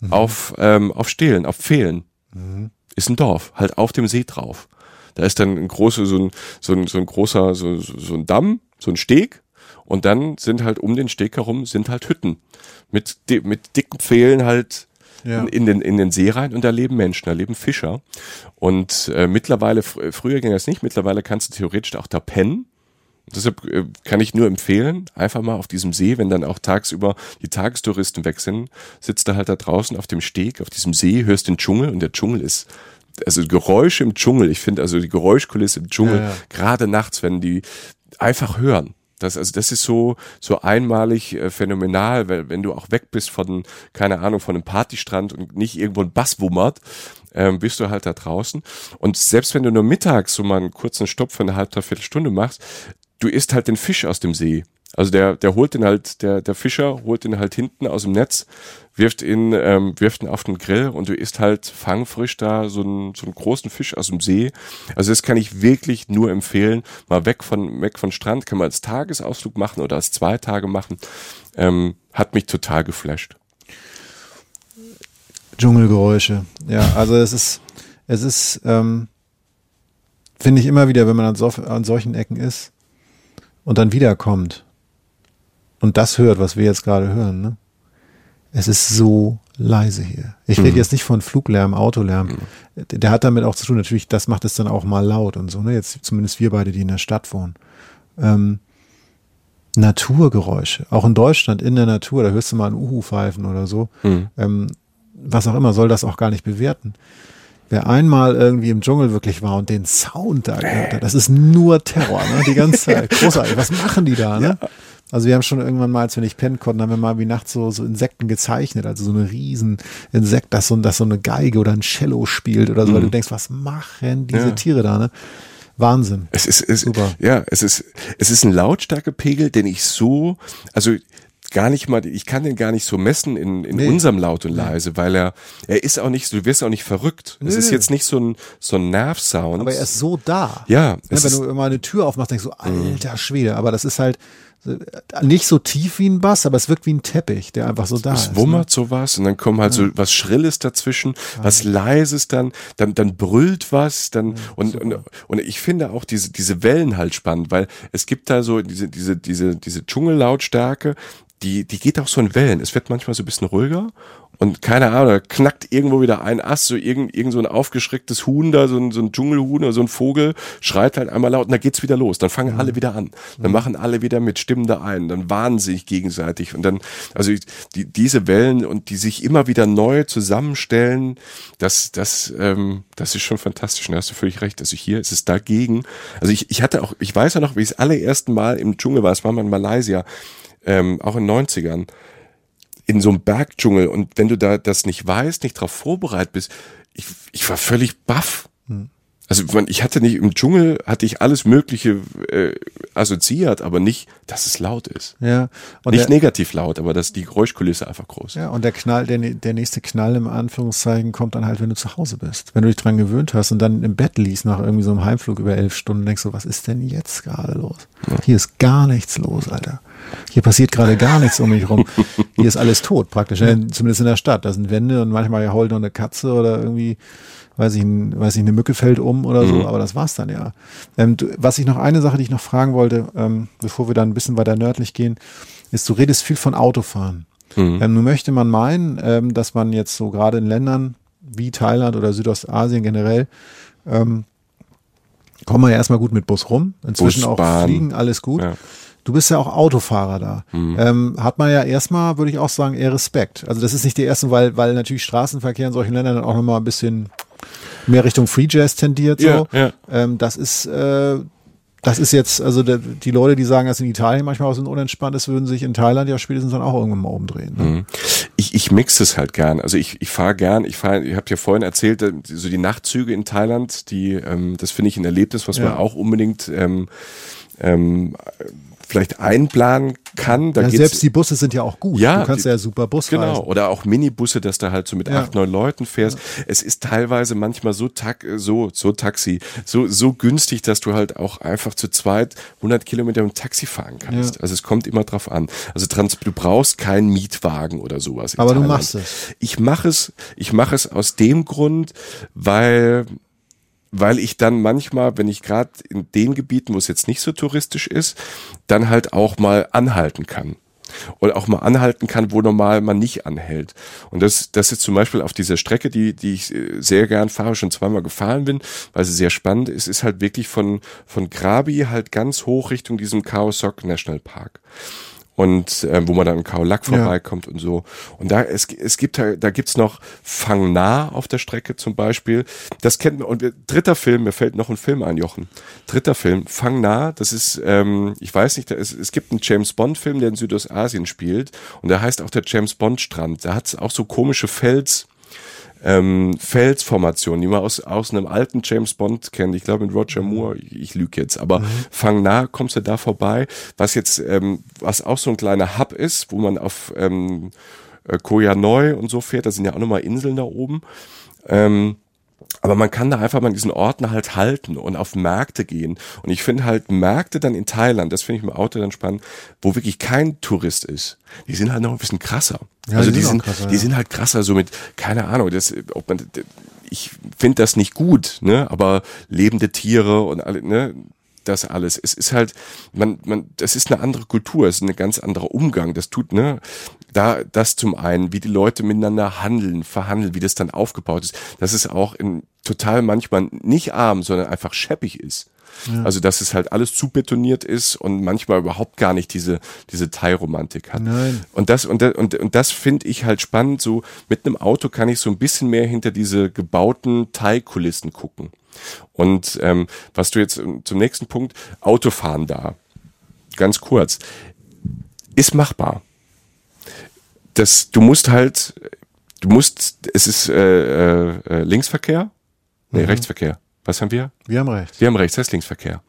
Mhm. Auf, ähm, auf Stehlen, auf Pfählen. Mhm. Ist ein Dorf, halt auf dem See drauf. Da ist dann ein großer, so ein, so ein, so ein großer, so, so ein Damm, so ein Steg. Und dann sind halt um den Steg herum sind halt Hütten mit, mit dicken Pfählen halt ja. in, in, den, in den See rein und da leben Menschen, da leben Fischer. Und äh, mittlerweile, fr früher ging das nicht, mittlerweile kannst du theoretisch auch da pennen. Deshalb äh, kann ich nur empfehlen, einfach mal auf diesem See, wenn dann auch tagsüber die Tagestouristen weg sind, sitzt da halt da draußen auf dem Steg, auf diesem See, hörst den Dschungel und der Dschungel ist, also Geräusche im Dschungel, ich finde also die Geräuschkulisse im Dschungel, ja, ja. gerade nachts, wenn die einfach hören. Das, also das ist so, so einmalig äh, phänomenal, weil wenn du auch weg bist von, keine Ahnung, von einem Partystrand und nicht irgendwo ein Bass wummert, ähm, bist du halt da draußen. Und selbst wenn du nur mittags so mal einen kurzen Stopp für eine halbe, dreiviertel Stunde machst, du isst halt den Fisch aus dem See. Also der, der holt den halt, der, der Fischer holt den halt hinten aus dem Netz, wirft ihn, ähm, wirft ihn auf den Grill und du isst halt fangfrisch da so einen, so einen großen Fisch aus dem See. Also das kann ich wirklich nur empfehlen. Mal weg von, weg von Strand, kann man als Tagesausflug machen oder als zwei Tage machen. Ähm, hat mich total geflasht. Dschungelgeräusche. Ja, also es ist, es ist, ähm, finde ich immer wieder, wenn man an, so, an solchen Ecken ist und dann wiederkommt und das hört, was wir jetzt gerade hören, ne? Es ist so leise hier. Ich rede mhm. jetzt nicht von Fluglärm, Autolärm. Mhm. Der hat damit auch zu tun, natürlich, das macht es dann auch mal laut und so, ne? Jetzt zumindest wir beide, die in der Stadt wohnen. Ähm, Naturgeräusche, auch in Deutschland, in der Natur, da hörst du mal einen Uhu pfeifen oder so. Mhm. Ähm, was auch immer, soll das auch gar nicht bewerten. Wer einmal irgendwie im Dschungel wirklich war und den Sound da gehört hat, das ist nur Terror, ne? Die ganze Zeit. <laughs> Großartig. Was machen die da, ne? Ja. Also wir haben schon irgendwann mal, als wir nicht pennen konnten, haben wir mal wie nachts so, so Insekten gezeichnet, also so eine riesen Insekt, das so, das so eine Geige oder ein Cello spielt oder so, mhm. weil du denkst, was machen diese ja. Tiere da, ne? Wahnsinn. Es ist, es, Super. ja, es ist, es ist ein Lautstärkepegel, den ich so, also gar nicht mal, ich kann den gar nicht so messen in, in nee. unserem Laut und leise, weil er, er ist auch nicht, so, du wirst auch nicht verrückt. Nö. Es ist jetzt nicht so ein, so ein Nervsound. Aber er ist so da. Ja. ja wenn du immer eine Tür aufmachst, denkst du, alter Schwede. Aber das ist halt, nicht so tief wie ein Bass, aber es wirkt wie ein Teppich, der einfach so da es ist. Es wummert ne? sowas und dann kommen halt ja. so was Schrilles dazwischen, ja. was Leises dann, dann, dann brüllt was, dann, ja, und, und, und ich finde auch diese, diese Wellen halt spannend, weil es gibt da so diese, diese, diese, diese Dschungellautstärke, die, die geht auch so in Wellen. Es wird manchmal so ein bisschen ruhiger und keine Ahnung, da knackt irgendwo wieder ein Ast, so irgend, irgend so ein aufgeschrecktes Huhn da, so ein, so ein Dschungelhuhn oder so ein Vogel, schreit halt einmal laut und dann geht's wieder los. Dann fangen mhm. alle wieder an. Dann mhm. machen alle wieder mit Stimmen da ein. Dann warnen sich gegenseitig. Und dann, also die, diese Wellen und die sich immer wieder neu zusammenstellen, das, das, ähm, das ist schon fantastisch. Und da hast du völlig recht. Also hier ist es dagegen. Also ich, ich hatte auch, ich weiß ja noch, wie ich das allererste Mal im Dschungel war, es war mal in Malaysia, ähm, auch in den 90ern, in so einem Bergdschungel und wenn du da das nicht weißt, nicht darauf vorbereitet bist, ich, ich war völlig baff. Hm. Also ich hatte nicht im Dschungel hatte ich alles Mögliche äh, assoziiert, aber nicht, dass es laut ist. Ja. Und nicht der, negativ laut, aber dass die Geräuschkulisse einfach groß. Ja. Und der Knall, der, der nächste Knall im Anführungszeichen kommt dann halt, wenn du zu Hause bist, wenn du dich dran gewöhnt hast und dann im Bett liegst nach irgendwie so einem Heimflug über elf Stunden, denkst du, was ist denn jetzt gerade los? Ja. Hier ist gar nichts los, Alter. Hier passiert gerade gar nichts um mich rum. Hier ist alles tot praktisch, ne? zumindest in der Stadt. Da sind Wände und manchmal heult noch eine Katze oder irgendwie, weiß ich, weiß ich, eine Mücke fällt um oder so, mhm. aber das war's dann ja. Ähm, du, was ich noch, eine Sache, die ich noch fragen wollte, ähm, bevor wir dann ein bisschen weiter nördlich gehen, ist, du redest viel von Autofahren. Mhm. Ähm, nun möchte man meinen, ähm, dass man jetzt so gerade in Ländern wie Thailand oder Südostasien generell, ähm, kommen wir ja erstmal gut mit Bus rum. Inzwischen Bus, auch Bahn. fliegen, alles gut. Ja. Du bist ja auch Autofahrer da. Mhm. Ähm, hat man ja erstmal, würde ich auch sagen, eher Respekt. Also das ist nicht der erste, weil, weil natürlich Straßenverkehr in solchen Ländern dann auch nochmal ein bisschen mehr Richtung Free Jazz tendiert. So. Ja, ja. Ähm, das ist, äh, das ist jetzt, also der, die Leute, die sagen, dass in Italien manchmal auch so unentspannt ist, würden sich in Thailand ja spätestens dann auch irgendwann mal umdrehen. Ne? Mhm. Ich, ich mix es halt gern. Also ich, ich fahre gern, ich fahre, ich habe ja vorhin erzählt, äh, so die Nachtzüge in Thailand, die, ähm, das finde ich ein Erlebnis, was ja. man auch unbedingt ähm, ähm, vielleicht einplanen kann. Da ja, selbst die Busse sind ja auch gut. Ja, du kannst die, ja super Bus Genau, reisen. oder auch Minibusse, dass du halt so mit ja. acht, neun Leuten fährst. Ja. Es ist teilweise manchmal so, tak so, so Taxi, so, so günstig, dass du halt auch einfach zu zweit 100 Kilometer im Taxi fahren kannst. Also es kommt immer drauf an. Also du brauchst keinen Mietwagen oder sowas. Aber Thailand. du machst es. Ich mache es, ich mache es aus dem Grund, weil weil ich dann manchmal, wenn ich gerade in den Gebieten, wo es jetzt nicht so touristisch ist, dann halt auch mal anhalten kann. Oder auch mal anhalten kann, wo normal man nicht anhält. Und das, das ist zum Beispiel auf dieser Strecke, die, die ich äh, sehr gern fahre, schon zweimal gefahren bin, weil sie sehr spannend ist, ist halt wirklich von, von Krabi halt ganz hoch Richtung diesem Khao Sok National Park und äh, wo man dann in Kaolack vorbeikommt ja. und so. Und da es, es gibt da gibt's noch Fang Nah auf der Strecke zum Beispiel. Das kennt man. Und dritter Film, mir fällt noch ein Film ein, Jochen. Dritter Film, Fang Nah. Das ist, ähm, ich weiß nicht, da ist, es gibt einen James Bond Film, der in Südostasien spielt und der heißt auch der James Bond Strand. Da hat's auch so komische Fels ähm, Felsformationen, die man aus, aus einem alten James Bond kennt. Ich glaube mit Roger Moore, ich, ich lüge jetzt, aber mhm. fang nah, kommst du da vorbei. Was jetzt, ähm, was auch so ein kleiner Hub ist, wo man auf ähm, äh, Koya Neu und so fährt, da sind ja auch nochmal Inseln da oben. Ähm, aber man kann da einfach mal diesen Orten halt halten und auf Märkte gehen. Und ich finde halt Märkte dann in Thailand, das finde ich im Auto dann spannend, wo wirklich kein Tourist ist. Die sind halt noch ein bisschen krasser. Ja, also die, die sind, krasser, die ja. sind halt krasser, so mit, keine Ahnung, das, ob man, ich finde das nicht gut, ne, aber lebende Tiere und alle, ne, das alles. Es ist halt, man, man, das ist eine andere Kultur, es ist ein ganz anderer Umgang. Das tut, ne, da, das zum einen, wie die Leute miteinander handeln, verhandeln, wie das dann aufgebaut ist, dass es auch in total manchmal nicht arm, sondern einfach scheppig ist. Ja. Also, dass es halt alles zu betoniert ist und manchmal überhaupt gar nicht diese, diese Teilromantik hat. Nein. Und das, und, und, und das finde ich halt spannend. So, mit einem Auto kann ich so ein bisschen mehr hinter diese gebauten Teilkulissen gucken. Und ähm, was du jetzt ähm, zum nächsten Punkt, Autofahren da. Ganz kurz. Ist machbar. Das, du musst halt, du musst, es ist äh, äh, Linksverkehr, nee, mhm. Rechtsverkehr. Was haben wir? Wir haben rechts. Wir haben rechts, das ist Linksverkehr.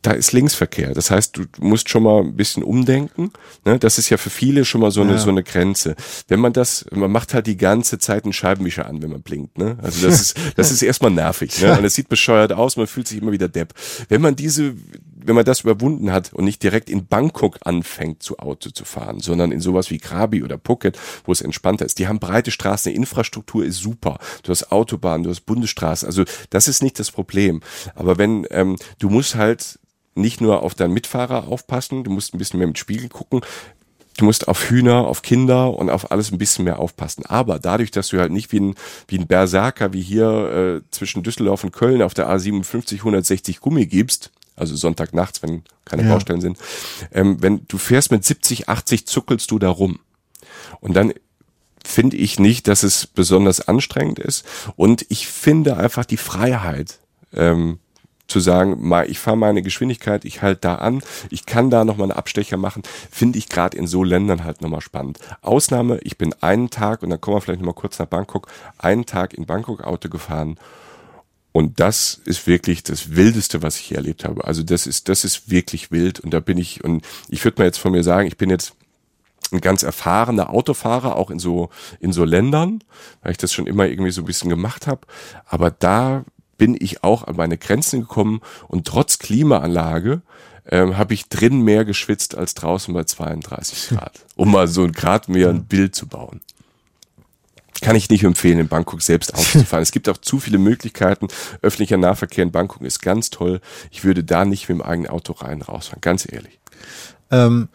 Da ist Linksverkehr. Das heißt, du musst schon mal ein bisschen umdenken. Ne? Das ist ja für viele schon mal so eine, ja. so eine Grenze. Wenn man das, man macht halt die ganze Zeit einen Scheibenwischer an, wenn man blinkt. Ne? Also das ist, das <laughs> ist erstmal nervig. Ne? Und es sieht bescheuert aus, man fühlt sich immer wieder depp. Wenn man diese, wenn man das überwunden hat und nicht direkt in Bangkok anfängt, zu Auto zu fahren, sondern in sowas wie Krabi oder Phuket, wo es entspannter ist. Die haben breite Straßen, die Infrastruktur ist super. Du hast Autobahnen, du hast Bundesstraßen. Also das ist nicht das Problem. Aber wenn, ähm, du musst halt nicht nur auf deinen Mitfahrer aufpassen, du musst ein bisschen mehr mit Spiegel gucken. Du musst auf Hühner, auf Kinder und auf alles ein bisschen mehr aufpassen. Aber dadurch, dass du halt nicht wie ein, wie ein Berserker wie hier äh, zwischen Düsseldorf und Köln auf der A57 160 Gummi gibst, also Sonntagnachts, wenn keine ja. Baustellen sind. Ähm, wenn du fährst mit 70, 80, zuckelst du da rum. Und dann finde ich nicht, dass es besonders anstrengend ist. Und ich finde einfach die Freiheit, ähm, zu sagen, mal, ich fahre meine Geschwindigkeit, ich halte da an, ich kann da nochmal einen Abstecher machen, finde ich gerade in so Ländern halt nochmal spannend. Ausnahme, ich bin einen Tag, und dann kommen wir vielleicht nochmal kurz nach Bangkok, einen Tag in Bangkok Auto gefahren und das ist wirklich das Wildeste, was ich hier erlebt habe. Also das ist, das ist wirklich wild. Und da bin ich, und ich würde mal jetzt von mir sagen, ich bin jetzt ein ganz erfahrener Autofahrer, auch in so, in so Ländern, weil ich das schon immer irgendwie so ein bisschen gemacht habe. Aber da bin ich auch an meine Grenzen gekommen und trotz Klimaanlage ähm, habe ich drin mehr geschwitzt als draußen bei 32 Grad, um mal so ein Grad mehr ein Bild zu bauen kann ich nicht empfehlen, in Bangkok selbst <laughs> aufzufahren. es gibt auch zu viele Möglichkeiten. Öffentlicher Nahverkehr in Bangkok ist ganz toll. Ich würde da nicht mit dem eigenen Auto rein rausfahren, ganz ehrlich. Ähm,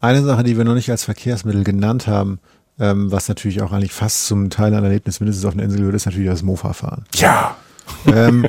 eine Sache, die wir noch nicht als Verkehrsmittel genannt haben, ähm, was natürlich auch eigentlich fast zum Teil ein Erlebnis mindestens auf einer Insel gehört, ist natürlich das Mofa-Fahren. Ja, ähm,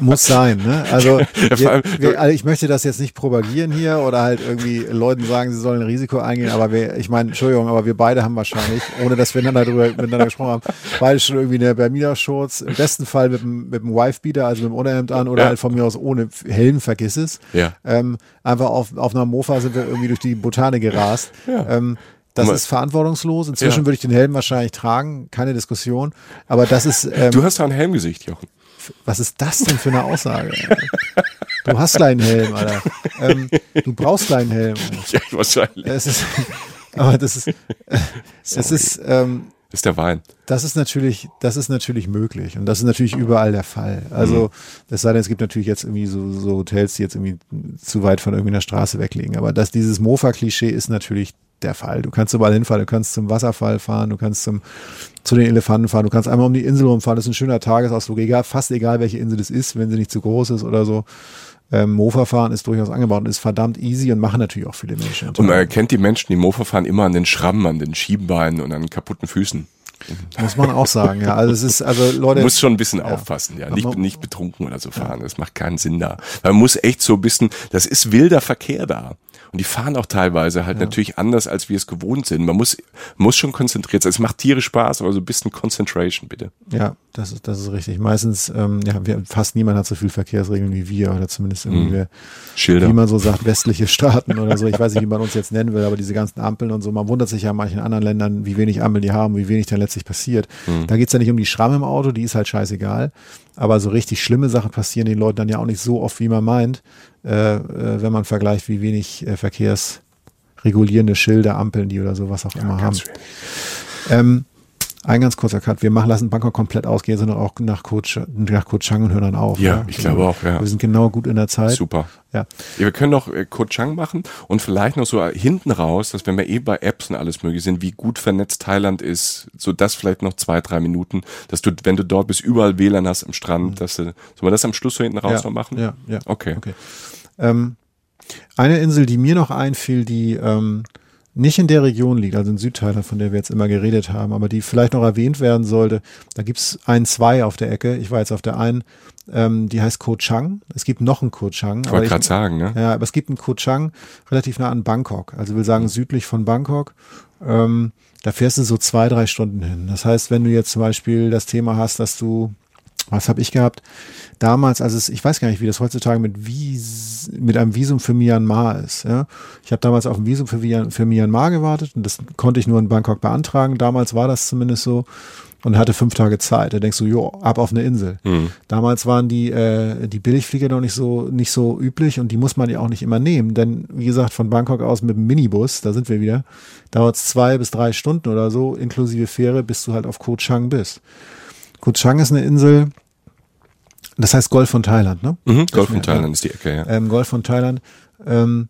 muss sein, ne? Also, <laughs> wir, wir, also ich möchte das jetzt nicht propagieren hier oder halt irgendwie Leuten sagen, sie sollen ein Risiko eingehen, aber wir, ich meine, Entschuldigung, aber wir beide haben wahrscheinlich, ohne dass wir miteinander darüber miteinander gesprochen haben, beide schon irgendwie eine Bermuda-Shorts, im besten Fall mit dem, mit dem Wife-Beater, also mit dem Unterhemd an oder ja. halt von mir aus ohne Helm, vergiss es. Ja. Ähm, einfach auf, auf einer Mofa sind wir irgendwie durch die Botanik gerast. Ja. Ähm, das ist verantwortungslos. Inzwischen ja. würde ich den Helm wahrscheinlich tragen, keine Diskussion. Aber das ist. Ähm, du hast da ein Helmgesicht, Jochen was ist das denn für eine Aussage? Du hast deinen Helm, Alter. Ähm, du brauchst deinen Helm. Ja, wahrscheinlich. Es ist, aber das ist, es ist, ähm, ist der Wein. Das ist natürlich, das ist natürlich möglich und das ist natürlich überall der Fall. Also, mhm. es sei denn, es gibt natürlich jetzt irgendwie so, so Hotels, die jetzt irgendwie zu weit von irgendeiner Straße weglegen. Aber dass dieses Mofa-Klischee ist natürlich der Fall. Du kannst überall hinfahren, du kannst zum Wasserfall fahren, du kannst zum, zu den Elefanten fahren, du kannst einmal um die Insel rumfahren, das ist ein schöner Tagesausflug, egal, fast egal, welche Insel es ist, wenn sie nicht zu groß ist oder so. Ähm, Mofa fahren ist durchaus angebaut und ist verdammt easy und machen natürlich auch viele Menschen. Und man erkennt die Menschen, die Mofa fahren, immer an den Schrammen, an den Schienbeinen und an kaputten Füßen. Muss man auch sagen, ja. Also es ist, also Leute. Man muss schon ein bisschen ja. aufpassen, ja. Nicht, nicht betrunken oder so fahren. Ja. Das macht keinen Sinn da. Man muss echt so ein bisschen, das ist wilder Verkehr da. Und die fahren auch teilweise halt ja. natürlich anders, als wir es gewohnt sind. Man muss, muss schon konzentriert sein. Es macht tierisch Spaß, aber so ein bisschen Concentration, bitte. Ja, das ist, das ist richtig. Meistens, ähm, ja, wir, fast niemand hat so viel Verkehrsregeln wie wir oder zumindest irgendwie, mhm. Schilder. wie man so sagt, westliche Staaten oder so. Ich weiß nicht, wie man uns jetzt nennen will, aber diese ganzen Ampeln und so. Man wundert sich ja in manchen anderen Ländern, wie wenig Ampeln die haben, wie wenig der plötzlich passiert. Mhm. Da geht's ja nicht um die Schramme im Auto, die ist halt scheißegal. Aber so richtig schlimme Sachen passieren den Leuten dann ja auch nicht so oft, wie man meint, äh, äh, wenn man vergleicht, wie wenig äh, verkehrsregulierende Schilder, Ampeln die oder so, was auch ja, immer haben. Ähm, ein ganz kurzer Cut. Wir machen, lassen Bangkok komplett ausgehen, sondern auch nach Coach, nach Koh Chang und hören dann auf. Ja, ja. ich glaube auch, ja. Wir sind genau gut in der Zeit. Super. Ja. ja wir können noch äh, Chang machen und vielleicht noch so hinten raus, dass wenn wir eh bei Apps und alles möglich sind, wie gut vernetzt Thailand ist, so das vielleicht noch zwei, drei Minuten, dass du, wenn du dort bist, überall WLAN hast am Strand, mhm. dass du, sollen wir das am Schluss so hinten raus ja, noch machen? Ja, ja. Okay. okay. Ähm, eine Insel, die mir noch einfiel, die, ähm, nicht in der Region liegt, also in Südthailand, von der wir jetzt immer geredet haben, aber die vielleicht noch erwähnt werden sollte. Da gibt's ein, zwei auf der Ecke. Ich war jetzt auf der einen, ähm, die heißt Koh Chang. Es gibt noch einen Koh Chang. Ich wollte gerade sagen, ne? Ja, aber es gibt einen Koh Chang relativ nah an Bangkok. Also will sagen mhm. südlich von Bangkok. Ähm, da fährst du so zwei, drei Stunden hin. Das heißt, wenn du jetzt zum Beispiel das Thema hast, dass du was habe ich gehabt? Damals, als es, ich weiß gar nicht, wie das heutzutage mit, Wies, mit einem Visum für Myanmar ist. Ja? Ich habe damals auf ein Visum für, für Myanmar gewartet und das konnte ich nur in Bangkok beantragen. Damals war das zumindest so und hatte fünf Tage Zeit. Da denkst du, jo, ab auf eine Insel. Mhm. Damals waren die, äh, die Billigflieger noch nicht so, nicht so üblich und die muss man ja auch nicht immer nehmen. Denn, wie gesagt, von Bangkok aus mit dem Minibus, da sind wir wieder, dauert es zwei bis drei Stunden oder so, inklusive Fähre, bis du halt auf Koh Chang bist. Koh Chang ist eine Insel, das heißt Golf von Thailand, ne? Mhm, Golf von Thailand ist die Ecke, ja. Ähm, Golf von Thailand. Ähm,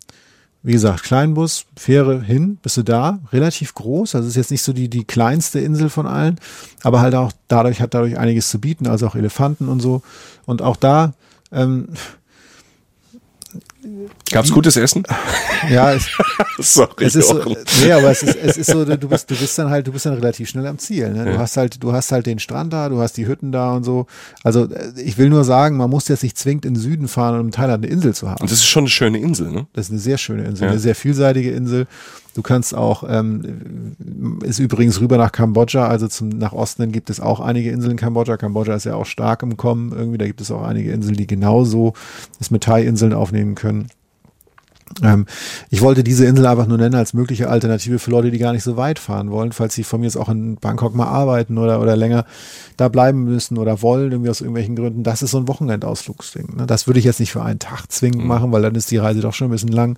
wie gesagt, Kleinbus, Fähre hin, bist du da, relativ groß, also ist jetzt nicht so die, die kleinste Insel von allen, aber halt auch dadurch hat dadurch einiges zu bieten, also auch Elefanten und so. Und auch da, ähm, Gab's gutes Essen? <laughs> Ja, es, <laughs> Sorry, es ist so, nee, aber es ist, es ist so, du bist, du bist dann halt, du bist dann relativ schnell am Ziel. Ne? Du ja. hast halt, du hast halt den Strand da, du hast die Hütten da und so. Also ich will nur sagen, man muss jetzt nicht zwingend in den Süden fahren, um in Thailand eine Insel zu haben. Und das ist schon eine schöne Insel, ne? Das ist eine sehr schöne Insel, ja. eine sehr vielseitige Insel. Du kannst auch, ähm, ist übrigens rüber nach Kambodscha, also zum, nach Osten hin gibt es auch einige Inseln in Kambodscha. Kambodscha ist ja auch stark im Kommen irgendwie. Da gibt es auch einige Inseln, die genauso das mit Thai-Inseln aufnehmen können. Ähm, ich wollte diese Insel einfach nur nennen als mögliche Alternative für Leute, die gar nicht so weit fahren wollen, falls sie von mir jetzt auch in Bangkok mal arbeiten oder, oder länger da bleiben müssen oder wollen, irgendwie aus irgendwelchen Gründen. Das ist so ein Wochenendausflugsding. Ne? Das würde ich jetzt nicht für einen Tag zwingend mhm. machen, weil dann ist die Reise doch schon ein bisschen lang.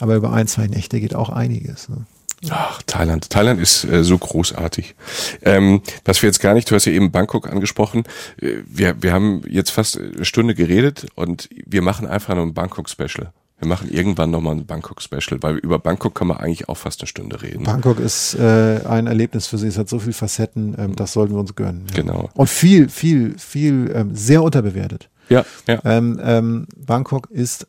Aber über ein, zwei Nächte geht auch einiges. Ne? Ach, Thailand. Thailand ist äh, so großartig. Ähm, was wir jetzt gar nicht, du hast ja eben Bangkok angesprochen. Äh, wir, wir haben jetzt fast eine Stunde geredet und wir machen einfach nur ein Bangkok-Special. Wir machen irgendwann nochmal ein Bangkok-Special, weil über Bangkok kann man eigentlich auch fast eine Stunde reden. Bangkok ist äh, ein Erlebnis für sie. Es hat so viele Facetten, ähm, das sollten wir uns gönnen. Ja. Genau. Und viel, viel, viel, ähm, sehr unterbewertet. Ja, ja. Ähm, ähm, Bangkok ist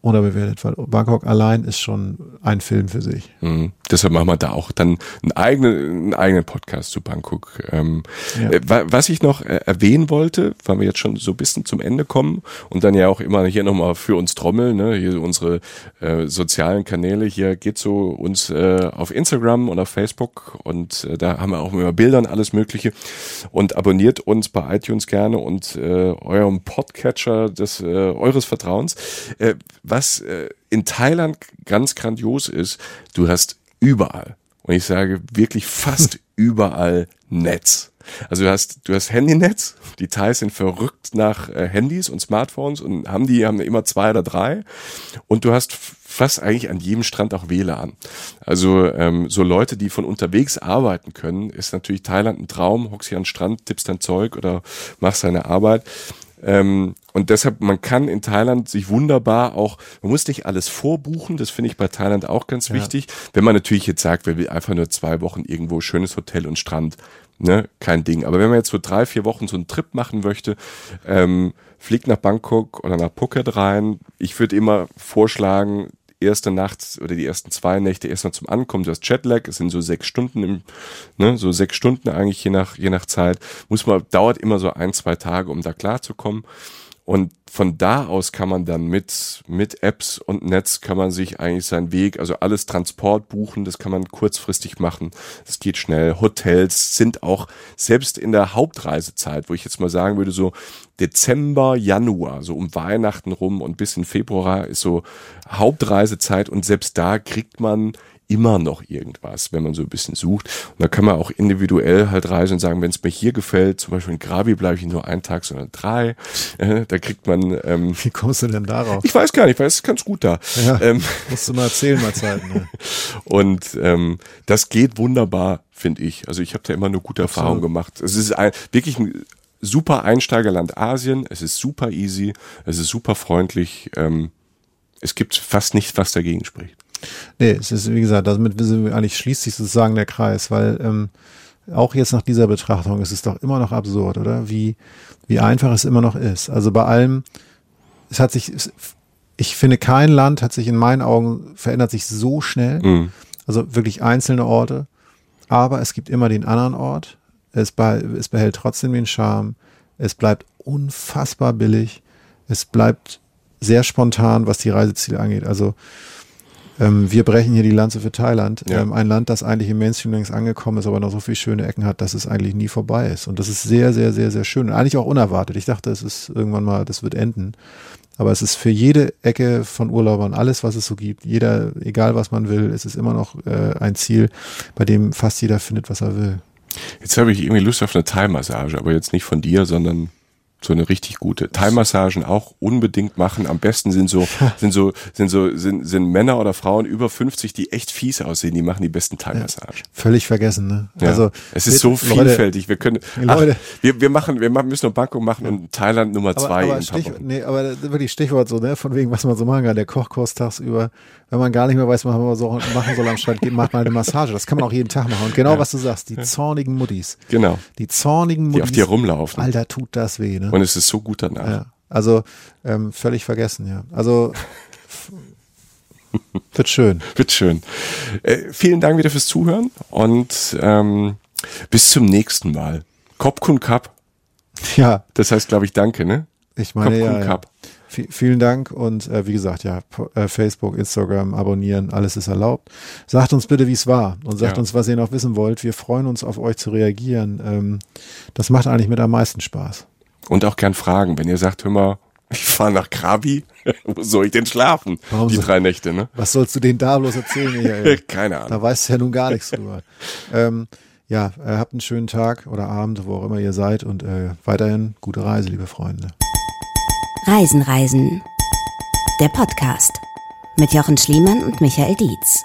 unterbewertet, weil Bangkok allein ist schon ein Film für sich. Mhm. Deshalb machen wir da auch dann einen eigenen, einen eigenen Podcast zu Bangkok. Ähm, ja. äh, was ich noch äh, erwähnen wollte, weil wir jetzt schon so ein bisschen zum Ende kommen und dann ja auch immer hier nochmal für uns trommeln, ne? hier unsere äh, sozialen Kanäle, hier geht so uns äh, auf Instagram und auf Facebook und äh, da haben wir auch immer Bilder und alles mögliche und abonniert uns bei iTunes gerne und äh, eurem Podcatcher des eures Vertrauens. Äh, was äh, in Thailand ganz grandios ist, du hast überall, und ich sage wirklich fast <laughs> überall Netz. Also du hast, du hast Handynetz, die Thais sind verrückt nach äh, Handys und Smartphones und haben die, haben immer zwei oder drei. Und du hast fast eigentlich an jedem Strand auch WLAN. Also ähm, so Leute, die von unterwegs arbeiten können, ist natürlich Thailand ein Traum. Hockst hier an den Strand, tippst dein Zeug oder machst deine Arbeit. Ähm, und deshalb, man kann in Thailand sich wunderbar auch, man muss nicht alles vorbuchen, das finde ich bei Thailand auch ganz ja. wichtig. Wenn man natürlich jetzt sagt, wer will einfach nur zwei Wochen irgendwo schönes Hotel und Strand, ne, kein Ding. Aber wenn man jetzt so drei, vier Wochen so einen Trip machen möchte, ähm, fliegt nach Bangkok oder nach Phuket rein. Ich würde immer vorschlagen, erste Nacht oder die ersten zwei Nächte erstmal zum Ankommen, du hast Jetlag, es sind so sechs Stunden im, ne, so sechs Stunden eigentlich je nach, je nach Zeit, muss man, dauert immer so ein, zwei Tage, um da klarzukommen. Und von da aus kann man dann mit, mit Apps und Netz kann man sich eigentlich seinen Weg, also alles Transport buchen, das kann man kurzfristig machen. Es geht schnell. Hotels sind auch selbst in der Hauptreisezeit, wo ich jetzt mal sagen würde, so Dezember, Januar, so um Weihnachten rum und bis in Februar ist so Hauptreisezeit und selbst da kriegt man immer noch irgendwas, wenn man so ein bisschen sucht. Und da kann man auch individuell halt reisen und sagen, wenn es mir hier gefällt, zum Beispiel in Gravi bleibe ich nicht nur einen Tag, sondern drei. Äh, da kriegt man. Ähm, <laughs> Wie kommst du denn darauf? Ich weiß gar nicht, weil es ist ganz gut da. Ja, ähm, musst du mal erzählen, mal Zeiten. Ne? <laughs> und ähm, das geht wunderbar, finde ich. Also ich habe da immer eine gute Absolut. Erfahrung gemacht. Es ist ein, wirklich ein super Einsteigerland Asien. Es ist super easy. Es ist super freundlich. Ähm, es gibt fast nichts, was dagegen spricht. Nee, es ist, wie gesagt, damit eigentlich schließt sich sozusagen der Kreis, weil ähm, auch jetzt nach dieser Betrachtung ist es doch immer noch absurd, oder? Wie, wie einfach es immer noch ist. Also bei allem, es hat sich, ich finde, kein Land hat sich in meinen Augen verändert sich so schnell. Mhm. Also wirklich einzelne Orte. Aber es gibt immer den anderen Ort. Es, es behält trotzdem den Charme. Es bleibt unfassbar billig. Es bleibt sehr spontan, was die Reiseziele angeht. Also ähm, wir brechen hier die Lanze für Thailand. Ja. Ähm, ein Land, das eigentlich im Mainstream längst angekommen ist, aber noch so viele schöne Ecken hat, dass es eigentlich nie vorbei ist. Und das ist sehr, sehr, sehr, sehr schön. Und eigentlich auch unerwartet. Ich dachte, es ist irgendwann mal, das wird enden. Aber es ist für jede Ecke von Urlaubern alles, was es so gibt. Jeder, egal was man will, es ist immer noch äh, ein Ziel, bei dem fast jeder findet, was er will. Jetzt habe ich irgendwie Lust auf eine Thai-Massage, aber jetzt nicht von dir, sondern so eine richtig gute. Thai-Massagen auch unbedingt machen. Am besten sind so, <laughs> sind so, sind so, sind, sind Männer oder Frauen über 50, die echt fies aussehen, die machen die besten Thai-Massagen. Ja, völlig vergessen, ne? Ja. Also. Es ist so vielfältig. wir können, <laughs> ach, wir, wir machen, wir müssen nur Bangkok machen und Thailand Nummer aber, zwei. Aber, Stich, nee, aber wirklich Stichwort so, ne? Von wegen, was man so machen kann. Der Kochkurs tagsüber. Wenn man gar nicht mehr weiß, was man so machen soll am Strand, geht, macht mal eine Massage. Das kann man auch jeden Tag machen. Und genau, ja. was du sagst, die zornigen Muttis. Genau. Die zornigen Muttis. Die auf dir rumlaufen. Alter, tut das weh, ne? Und es ist so gut danach. Ja. Also ähm, völlig vergessen, ja. Also <laughs> wird schön. Wird schön. Äh, vielen Dank wieder fürs Zuhören und ähm, bis zum nächsten Mal. Kopkun Cup. Ja. Das heißt, glaube ich, danke, ne? Ich meine, ja, ja. V vielen Dank und äh, wie gesagt, ja, äh, Facebook, Instagram, abonnieren, alles ist erlaubt. Sagt uns bitte, wie es war und sagt ja. uns, was ihr noch wissen wollt. Wir freuen uns auf euch zu reagieren. Ähm, das macht eigentlich mit am meisten Spaß. Und auch gern fragen, wenn ihr sagt, hör mal, <laughs> ich fahre nach Krabi, <laughs> wo soll ich denn schlafen? Warum die so, drei Nächte, ne? Was sollst du denen da bloß erzählen? Michael? <laughs> Keine Ahnung. Da weißt du ja nun gar nichts drüber. ähm, ja, äh, habt einen schönen Tag oder Abend, wo auch immer ihr seid und äh, weiterhin gute Reise, liebe Freunde. Reisen, Reisen. Der Podcast mit Jochen Schliemann und Michael Dietz.